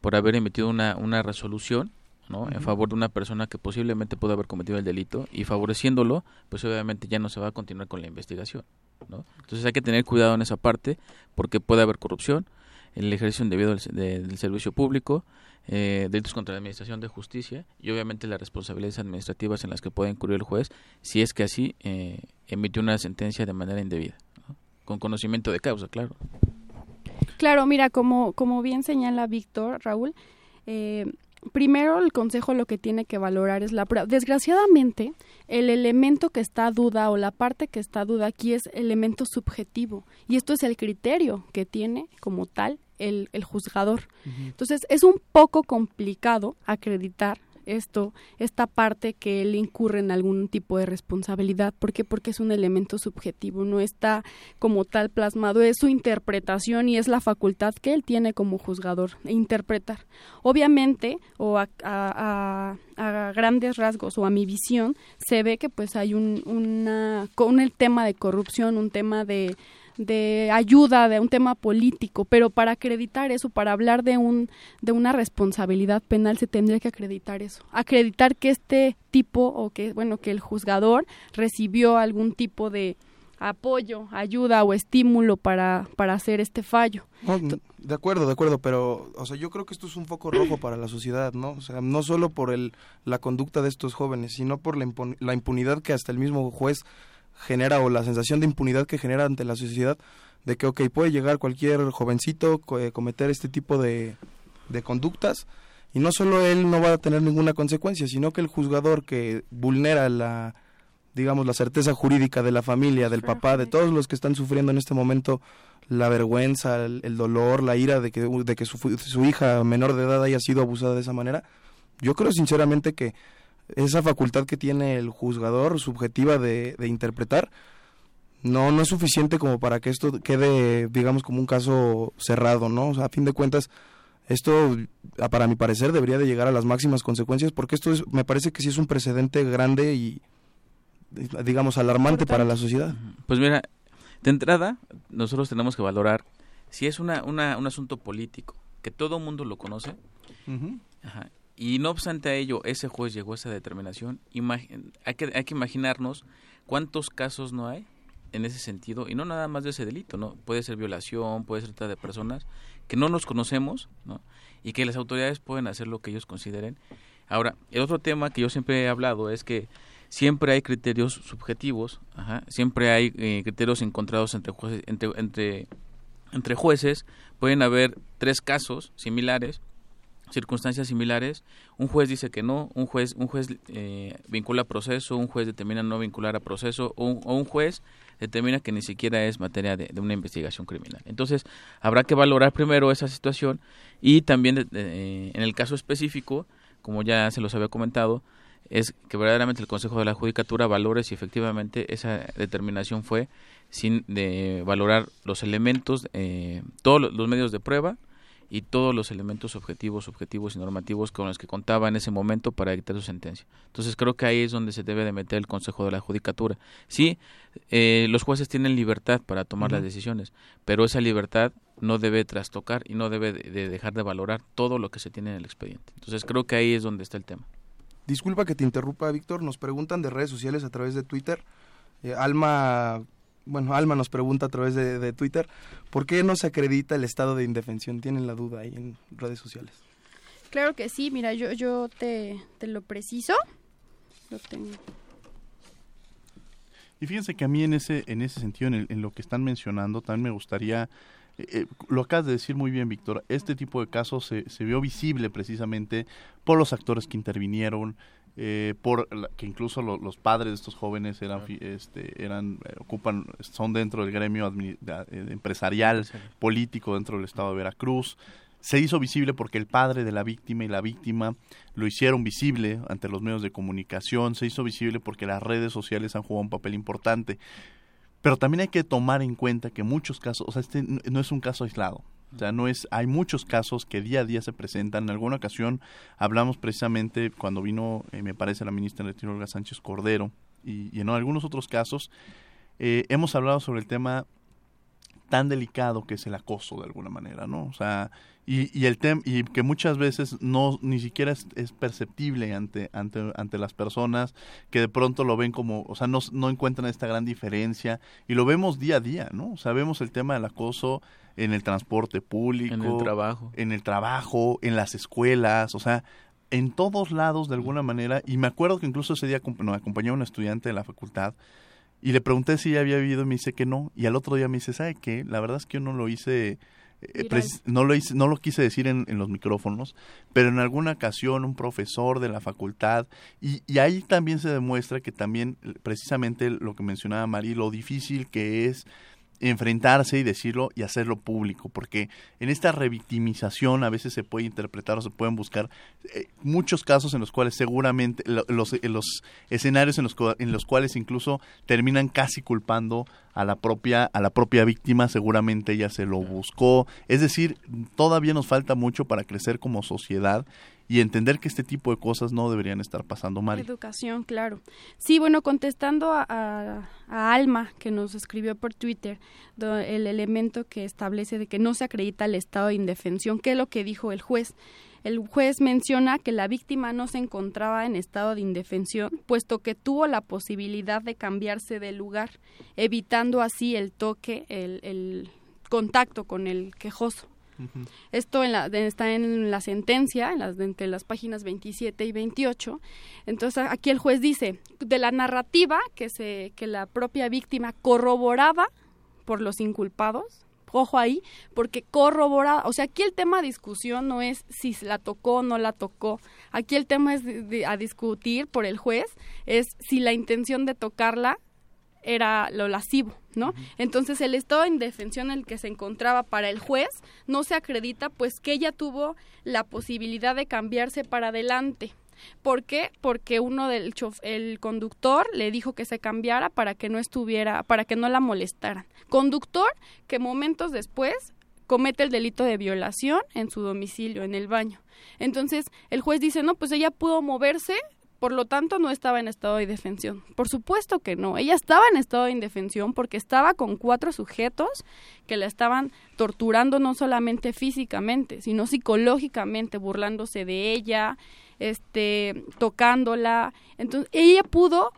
por haber emitido una, una resolución ¿no? en favor de una persona que posiblemente pudo haber cometido el delito y favoreciéndolo, pues obviamente ya no se va a continuar con la investigación. ¿no? Entonces hay que tener cuidado en esa parte porque puede haber corrupción, el ejercicio indebido del servicio público, eh, delitos contra la administración de justicia y obviamente las responsabilidades administrativas en las que puede incurrir el juez si es que así eh, emite una sentencia de manera indebida, con conocimiento de causa, claro. Claro, mira, como, como bien señala Víctor, Raúl, eh, primero el consejo lo que tiene que valorar es la prueba. Desgraciadamente, el elemento que está a duda o la parte que está a duda aquí es elemento subjetivo y esto es el criterio que tiene como tal el, el juzgador. Entonces, es un poco complicado acreditar esto, esta parte que él incurre en algún tipo de responsabilidad. ¿Por qué? Porque es un elemento subjetivo, no está como tal plasmado, es su interpretación y es la facultad que él tiene como juzgador, interpretar. Obviamente, o a, a, a grandes rasgos o a mi visión, se ve que pues hay un, una, un tema de corrupción, un tema de de ayuda de un tema político, pero para acreditar eso, para hablar de un de una responsabilidad penal se tendría que acreditar eso, acreditar que este tipo o que bueno, que el juzgador recibió algún tipo de apoyo, ayuda o estímulo para para hacer este fallo. de acuerdo, de acuerdo, pero o sea, yo creo que esto es un foco rojo para la sociedad, ¿no? O sea, no solo por el la conducta de estos jóvenes, sino por la, la impunidad que hasta el mismo juez genera o la sensación de impunidad que genera ante la sociedad de que, ok, puede llegar cualquier jovencito, eh, cometer este tipo de, de conductas y no solo él no va a tener ninguna consecuencia, sino que el juzgador que vulnera la digamos la certeza jurídica de la familia, del papá, de todos los que están sufriendo en este momento la vergüenza, el, dolor, la ira de que, de que su, su hija menor de edad haya sido abusada de esa manera. Yo creo sinceramente que esa facultad que tiene el juzgador subjetiva de, de interpretar no no es suficiente como para que esto quede digamos como un caso cerrado no o sea, a fin de cuentas esto para mi parecer debería de llegar a las máximas consecuencias porque esto es, me parece que sí es un precedente grande y digamos alarmante para la sociedad. Pues mira de entrada nosotros tenemos que valorar si es una, una un asunto político que todo mundo lo conoce. Ajá, y no obstante a ello, ese juez llegó a esa determinación. hay, que, hay que imaginarnos cuántos casos no hay en ese sentido, y no nada más de ese delito, ¿no? Puede ser violación, puede ser trata de personas que no nos conocemos, ¿no? Y que las autoridades pueden hacer lo que ellos consideren. Ahora, el otro tema que yo siempre he hablado es que siempre hay criterios subjetivos, siempre hay eh, criterios encontrados entre jueces, entre, entre, entre jueces, pueden haber tres casos similares circunstancias similares, un juez dice que no, un juez, un juez eh, vincula a proceso, un juez determina no vincular a proceso, o un, juez determina que ni siquiera es materia de, una investigación criminal. Entonces, habrá que valorar primero esa situación y también eh, en el caso específico, como ya se los había comentado, es que verdaderamente el Consejo de la Judicatura valore si efectivamente esa determinación fue sin de valorar los elementos, eh, todos los medios de prueba, y todos los elementos objetivos, subjetivos y normativos con los que contaba en ese momento para dictar su sentencia. Entonces creo que ahí es donde se debe de meter el Consejo de la Judicatura. Sí, eh, los jueces tienen libertad para tomar las decisiones, pero esa libertad no debe trastocar y no debe de dejar de valorar todo lo que se tiene en el expediente. Entonces creo que ahí es donde está el tema. disculpa que te interrumpa, Víctor, nos preguntan de redes sociales a través de Twitter. Eh, Alma, bueno, Alma nos pregunta a través de, de Twitter, ¿por qué no se acredita el estado de indefensión? Tienen la duda ahí en redes sociales. Claro que sí, mira, yo, yo te, te lo preciso. Lo tengo. Y fíjense que a mí en ese, en ese sentido, en, el- en lo que están mencionando, también me gustaría, eh, eh, lo acabas de decir muy bien, Víctor, este tipo de casos se, se vio visible precisamente por los actores que intervinieron, eh, por la- que incluso lo- los padres de estos jóvenes eran, fi- este, eran eh, ocupan, son dentro del gremio eh, empresarial, político dentro del estado de Veracruz. Se hizo visible porque el padre de la víctima y la víctima lo hicieron visible ante los medios de comunicación, se hizo visible porque las redes sociales han jugado un papel importante. Pero también hay que tomar en cuenta que muchos casos, o sea, este no es un caso aislado. O sea, no es, hay muchos casos que día a día se presentan. En alguna ocasión hablamos precisamente cuando vino, eh, me parece, la ministra de Olga Sánchez Cordero, y, y en algunos otros casos eh, hemos hablado sobre el tema tan delicado que es el acoso de alguna manera, ¿no? O sea, y, y el tem y que muchas veces no ni siquiera es, es perceptible ante ante ante las personas que de pronto lo ven como, o sea, no, no encuentran esta gran diferencia y lo vemos día a día, ¿no? O sea, vemos el tema del acoso en el transporte público, En el trabajo. en el trabajo, en las escuelas, o sea, en todos lados de alguna manera. Y me acuerdo que incluso ese día nos acompañó un estudiante de la facultad y le pregunté si ya había vivido y me dice que no. Y al otro día me dice, ¿sabe qué? La verdad es que yo no lo hice... eh, no lo hice, no lo quise decir en, en los micrófonos, pero en alguna ocasión un profesor de la facultad y, y ahí también se demuestra que también precisamente lo que mencionaba Mari, lo difícil que es enfrentarse y decirlo y hacerlo público, porque en esta revictimización a veces se puede interpretar o se pueden buscar eh, muchos casos en los cuales seguramente lo- los, eh, los escenarios en los, en los cuales incluso terminan casi culpando a la propia a la propia víctima, seguramente ella se lo buscó, es decir, todavía nos falta mucho para crecer como sociedad y entender que este tipo de cosas no deberían estar pasando mal. Educación, claro. Sí, bueno, contestando a, a- Alma, que nos escribió por Twitter, el elemento que establece de que no se acredita el estado de indefensión, ¿qué es lo que dijo el juez? El juez menciona que la víctima no se encontraba en estado de indefensión, puesto que tuvo la posibilidad de cambiarse de lugar, evitando así el toque, el contacto con el quejoso. Esto en la, está en la sentencia, en las, entre las páginas 27 y 28. Entonces aquí el juez dice, de la narrativa que, se, que la propia víctima corroboraba por los inculpados, ojo ahí, porque corroboraba, o sea, aquí el tema de discusión no es si la tocó o no la tocó, aquí el tema es de- a discutir por el juez, es si la intención de tocarla era lo lascivo, ¿no? Entonces el estado de indefensión en el que se encontraba para el juez no se acredita pues que ella tuvo la posibilidad de cambiarse para adelante. ¿Por qué? Porque uno del chof- el conductor le dijo que se cambiara para que no estuviera, para que no la molestaran. Conductor que momentos después comete el delito de violación en su domicilio, en el baño. Entonces, el juez dice, no, pues ella pudo moverse, por lo tanto no estaba en estado de indefensión. Por supuesto que no, ella estaba en estado de indefensión porque estaba con cuatro sujetos que la estaban torturando no solamente físicamente, sino psicológicamente, burlándose de ella, este, tocándola. Entonces, ella pudo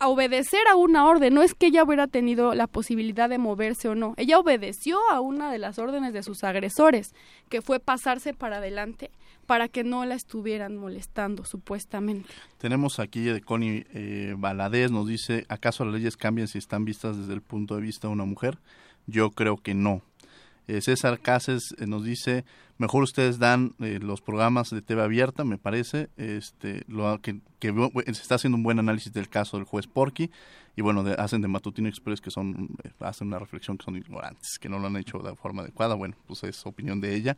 obedecer a una orden, no es que ella hubiera tenido la posibilidad de moverse o no, ella obedeció a una de las órdenes de sus agresores, que fue pasarse para adelante para que no la estuvieran molestando supuestamente. Tenemos aquí de Connie eh, Valadez, nos dice, ¿acaso las leyes cambian si están vistas desde el punto de vista de una mujer? Yo creo que no. Eh, César Cáceres eh, nos dice, mejor ustedes dan eh, los programas de TV abierta, me parece, este, lo, que, que se está haciendo un buen análisis del caso del juez Porky, y bueno, de- hacen de Matutino Express que son, eh, hacen una reflexión que son ignorantes, que no lo han hecho de forma adecuada, bueno, pues es opinión de ella.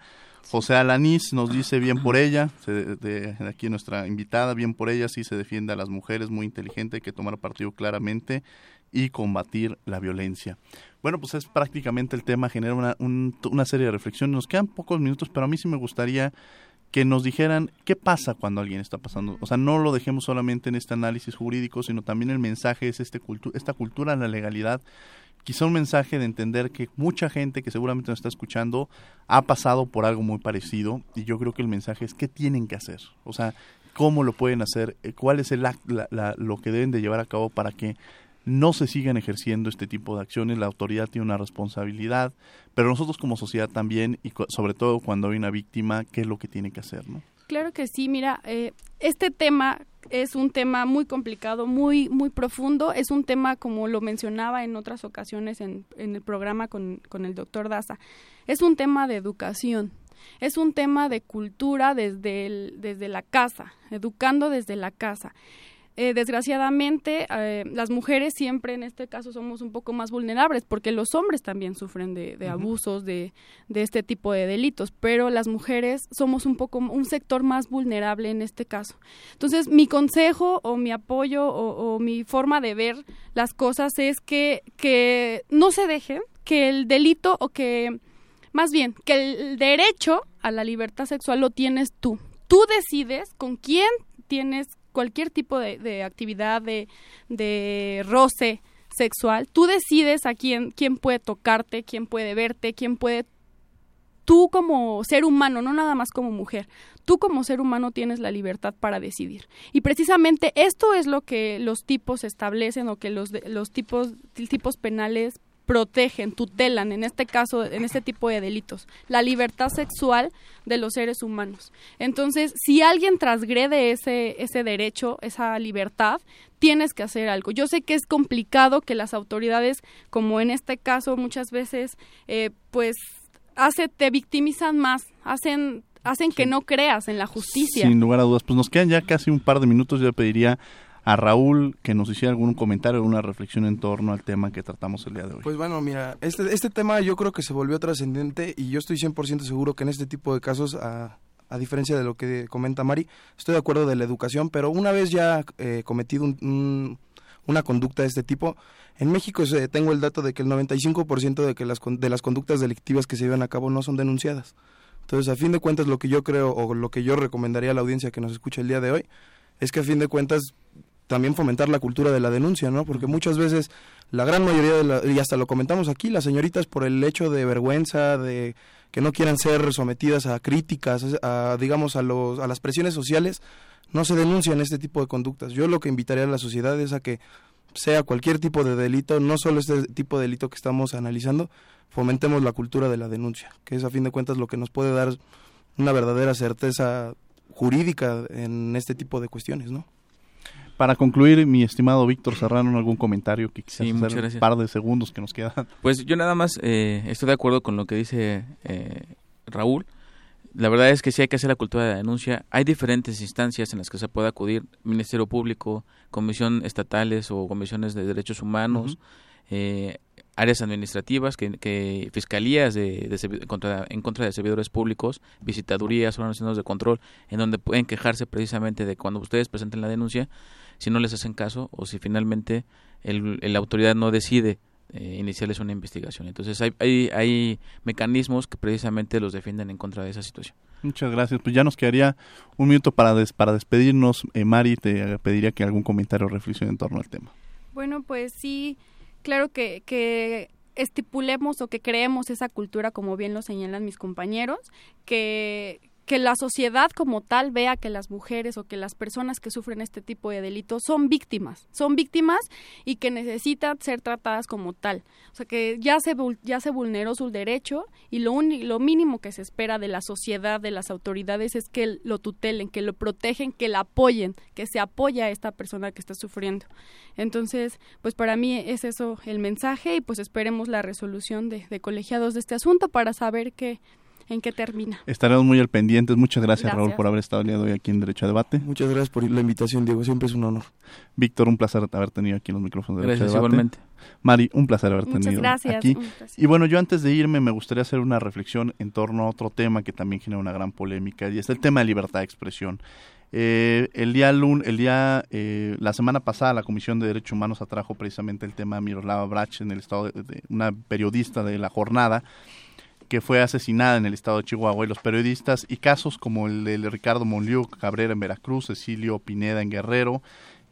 José Alanís nos dice, bien por ella, se- de, de aquí nuestra invitada, bien por ella, sí se defiende a las mujeres, muy inteligente, hay que tomar partido claramente y combatir la violencia. Bueno, pues es prácticamente el tema, genera una, un- una serie de reflexiones. Nos quedan pocos minutos, pero a mí sí me gustaría que nos dijeran qué pasa cuando alguien está pasando. O sea, no lo dejemos solamente en este análisis jurídico, sino también el mensaje es este cultu- esta cultura de la legalidad. Quizá un mensaje de entender que mucha gente que seguramente nos está escuchando ha pasado por algo muy parecido y yo creo que el mensaje es qué tienen que hacer. O sea, cómo lo pueden hacer, eh, cuál es el, lo que deben de llevar a cabo para que no se sigan ejerciendo este tipo de acciones. La autoridad tiene una responsabilidad, pero nosotros como sociedad también, y sobre todo cuando hay una víctima, ¿qué es lo que tiene que hacer? ¿no? Claro que sí, mira, eh, este tema es un tema muy complicado, muy, muy profundo. Es un tema, como lo mencionaba en otras ocasiones en, en el programa con, con el doctor Daza, es un tema de educación. Es un tema de cultura desde, el, desde la casa, educando desde la casa. Eh, desgraciadamente, eh, las mujeres siempre en este caso somos un poco más vulnerables porque los hombres también sufren de, abusos, de, de, este tipo de delitos, pero las mujeres somos un poco un sector más vulnerable en este caso. Entonces, mi consejo o mi apoyo o, mi forma de ver las cosas es que, que no se dejen, que el delito o que, más bien, que el derecho a la libertad sexual lo tienes tú. Tú decides con quién tienes cualquier tipo de, actividad de, de roce sexual, tú decides a quién, quién puede tocarte, quién puede verte, quién puede tú como ser humano, no nada más como mujer, tú como ser humano tienes la libertad para decidir. Y precisamente esto es lo que los tipos establecen o que los, los tipos, tipos penales protegen, tutelan, en este caso, en este tipo de delitos, la libertad sexual de los seres humanos. Entonces, si alguien transgrede ese, ese derecho, esa libertad, tienes que hacer algo. Yo sé que es complicado que las autoridades, como en este caso, muchas veces, eh, pues, hace, te victimizan más, hacen hacen que no creas en la justicia. Sin lugar a dudas, pues nos quedan ya casi un par de minutos, yo pediría a Raúl que nos hiciera algún comentario, alguna reflexión en torno al tema que tratamos el día de hoy. Pues bueno, mira, este, este tema yo creo que se volvió trascendente y yo estoy 100% seguro que en este tipo de casos, a, a, diferencia de lo que comenta Mari, estoy de acuerdo de la educación, pero una vez ya eh, cometido una conducta de este tipo, en México tengo el dato de que el 95% de, que las, de las conductas delictivas que se llevan a cabo no son denunciadas. Entonces, a fin de cuentas, lo que yo creo o lo que yo recomendaría a la audiencia que nos escucha el día de hoy es que a fin de cuentas también fomentar la cultura de la denuncia, ¿no? Porque muchas veces la gran mayoría de la, y hasta lo comentamos aquí, las señoritas por el hecho de vergüenza, de que no quieran ser sometidas a críticas, a, digamos a los a las presiones sociales, no se denuncian este tipo de conductas. Yo lo que invitaría a la sociedad es a que sea cualquier tipo de delito, no solo este tipo de delito que estamos analizando, fomentemos la cultura de la denuncia, que es a fin de cuentas lo que nos puede dar una verdadera certeza jurídica en este tipo de cuestiones, ¿no? Para concluir, mi estimado Víctor Serrano, ¿algún comentario que quisieras hacer un par de segundos que nos quedan? Pues yo nada más eh, estoy de acuerdo con lo que dice eh, Raúl. La verdad es que sí hay que hacer la cultura de la denuncia. Hay diferentes instancias en las que se puede acudir, Ministerio Público, Comisión Estatales o Comisiones de Derechos Humanos, eh, áreas administrativas, que, fiscalías de, en, contra, en, contra, de servidores públicos, visitadurías, órganos de control, en donde pueden quejarse precisamente de cuando ustedes presenten la denuncia si no les hacen caso o si finalmente el, la autoridad no decide eh, iniciarles una investigación. Entonces hay, hay, hay, mecanismos que precisamente los defienden en contra de esa situación. Muchas gracias. Pues ya nos quedaría un minuto para, para despedirnos. Eh, Mari, te pediría que algún comentario o reflexión en torno al tema. Bueno, pues sí, claro que, que estipulemos o que creemos esa cultura, como bien lo señalan mis compañeros, que, que la sociedad como tal vea que las mujeres o que las personas que sufren este tipo de delitos son víctimas, son víctimas y que necesitan ser tratadas como tal. O sea, que ya se, ya se vulneró su derecho y lo, lo mínimo que se espera de la sociedad, de las autoridades, es que lo tutelen, que lo protegen, que la apoyen, que se apoya a esta persona que está sufriendo. Entonces, pues para mí es eso el mensaje y pues esperemos la resolución de, de colegiados de este asunto para saber que en qué termina. Estaremos muy al pendientes. Muchas gracias, Raúl, por haber estado el día de hoy aquí en Derecho a Debate. Muchas gracias por la invitación, Diego. Siempre es un honor. Víctor, un placer haber tenido aquí en los micrófonos de Derecho a Debate. igualmente. Mari, un placer haber tenido gracias, aquí. Y bueno, yo antes de irme me gustaría hacer una reflexión en torno a otro tema que también genera una gran polémica y es el tema de libertad de expresión. Eh, el día, el día eh, la semana pasada la Comisión de Derechos Humanos atrajo precisamente el tema de Miroslava Brach en el estado de una periodista de la jornada que fue asesinada en el estado de Chihuahua y los periodistas y casos como el de Ricardo Monliu Cabrera en Veracruz, Cecilio Pineda en Guerrero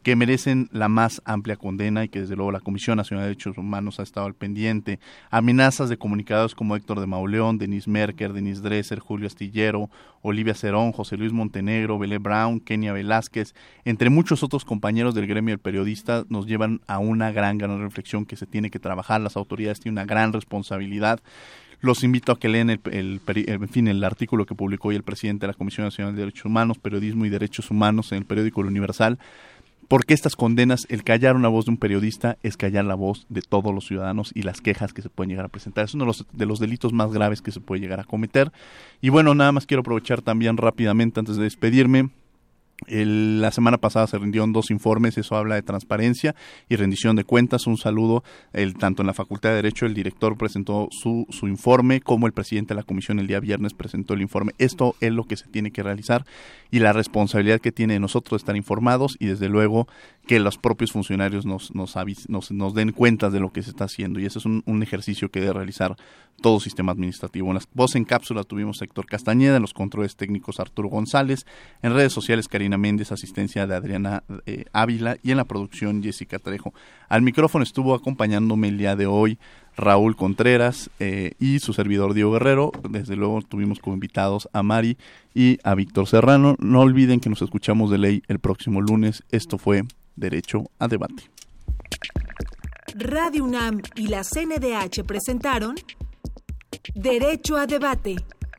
que merecen la más amplia condena y que desde luego la Comisión Nacional de Derechos Humanos ha estado al pendiente. Amenazas de comunicados como Héctor de Mauleón, Denis Merker, Denis Dresser, Julio Astillero, Olivia Cerón, José Luis Montenegro, Belé Brown, Kenia Velázquez, entre muchos otros compañeros del gremio del periodista, nos llevan a una gran, gran reflexión que se tiene que trabajar. Las autoridades tienen una gran responsabilidad los invito a que lean el, en fin, el artículo que publicó hoy el presidente de la Comisión Nacional de Derechos Humanos, Periodismo y Derechos Humanos en el periódico El Universal, porque estas condenas, el callar una voz de un periodista es callar la voz de todos los ciudadanos y las quejas que se pueden llegar a presentar. Es uno de los, de los delitos más graves que se puede llegar a cometer. Y bueno, nada más quiero aprovechar también rápidamente antes de despedirme la semana pasada se rindieron dos informes, eso habla de transparencia y rendición de cuentas. Un saludo, el, tanto en la Facultad de Derecho el director presentó su, su informe, como el presidente de la comisión el día viernes presentó el informe. Esto es lo que se tiene que realizar y la responsabilidad que tiene de nosotros estar informados y desde luego que los propios funcionarios nos, nos, nos, nos den cuenta de lo que se está haciendo. Y ese es un, un ejercicio que debe realizar todo sistema administrativo. En las voz en cápsula tuvimos Héctor Castañeda, en los controles técnicos Arturo González, en redes sociales Karina Méndez, asistencia de Adriana eh, Ávila y en la producción Jessica Trejo. Al micrófono estuvo acompañándome el día de hoy Raúl Contreras eh, y su servidor Diego Guerrero. Desde luego tuvimos como invitados a Mari y a Víctor Serrano. No olviden que nos escuchamos de ley el próximo lunes. Esto fue Derecho a Debate. Radio UNAM y la CNDH presentaron Derecho a Debate.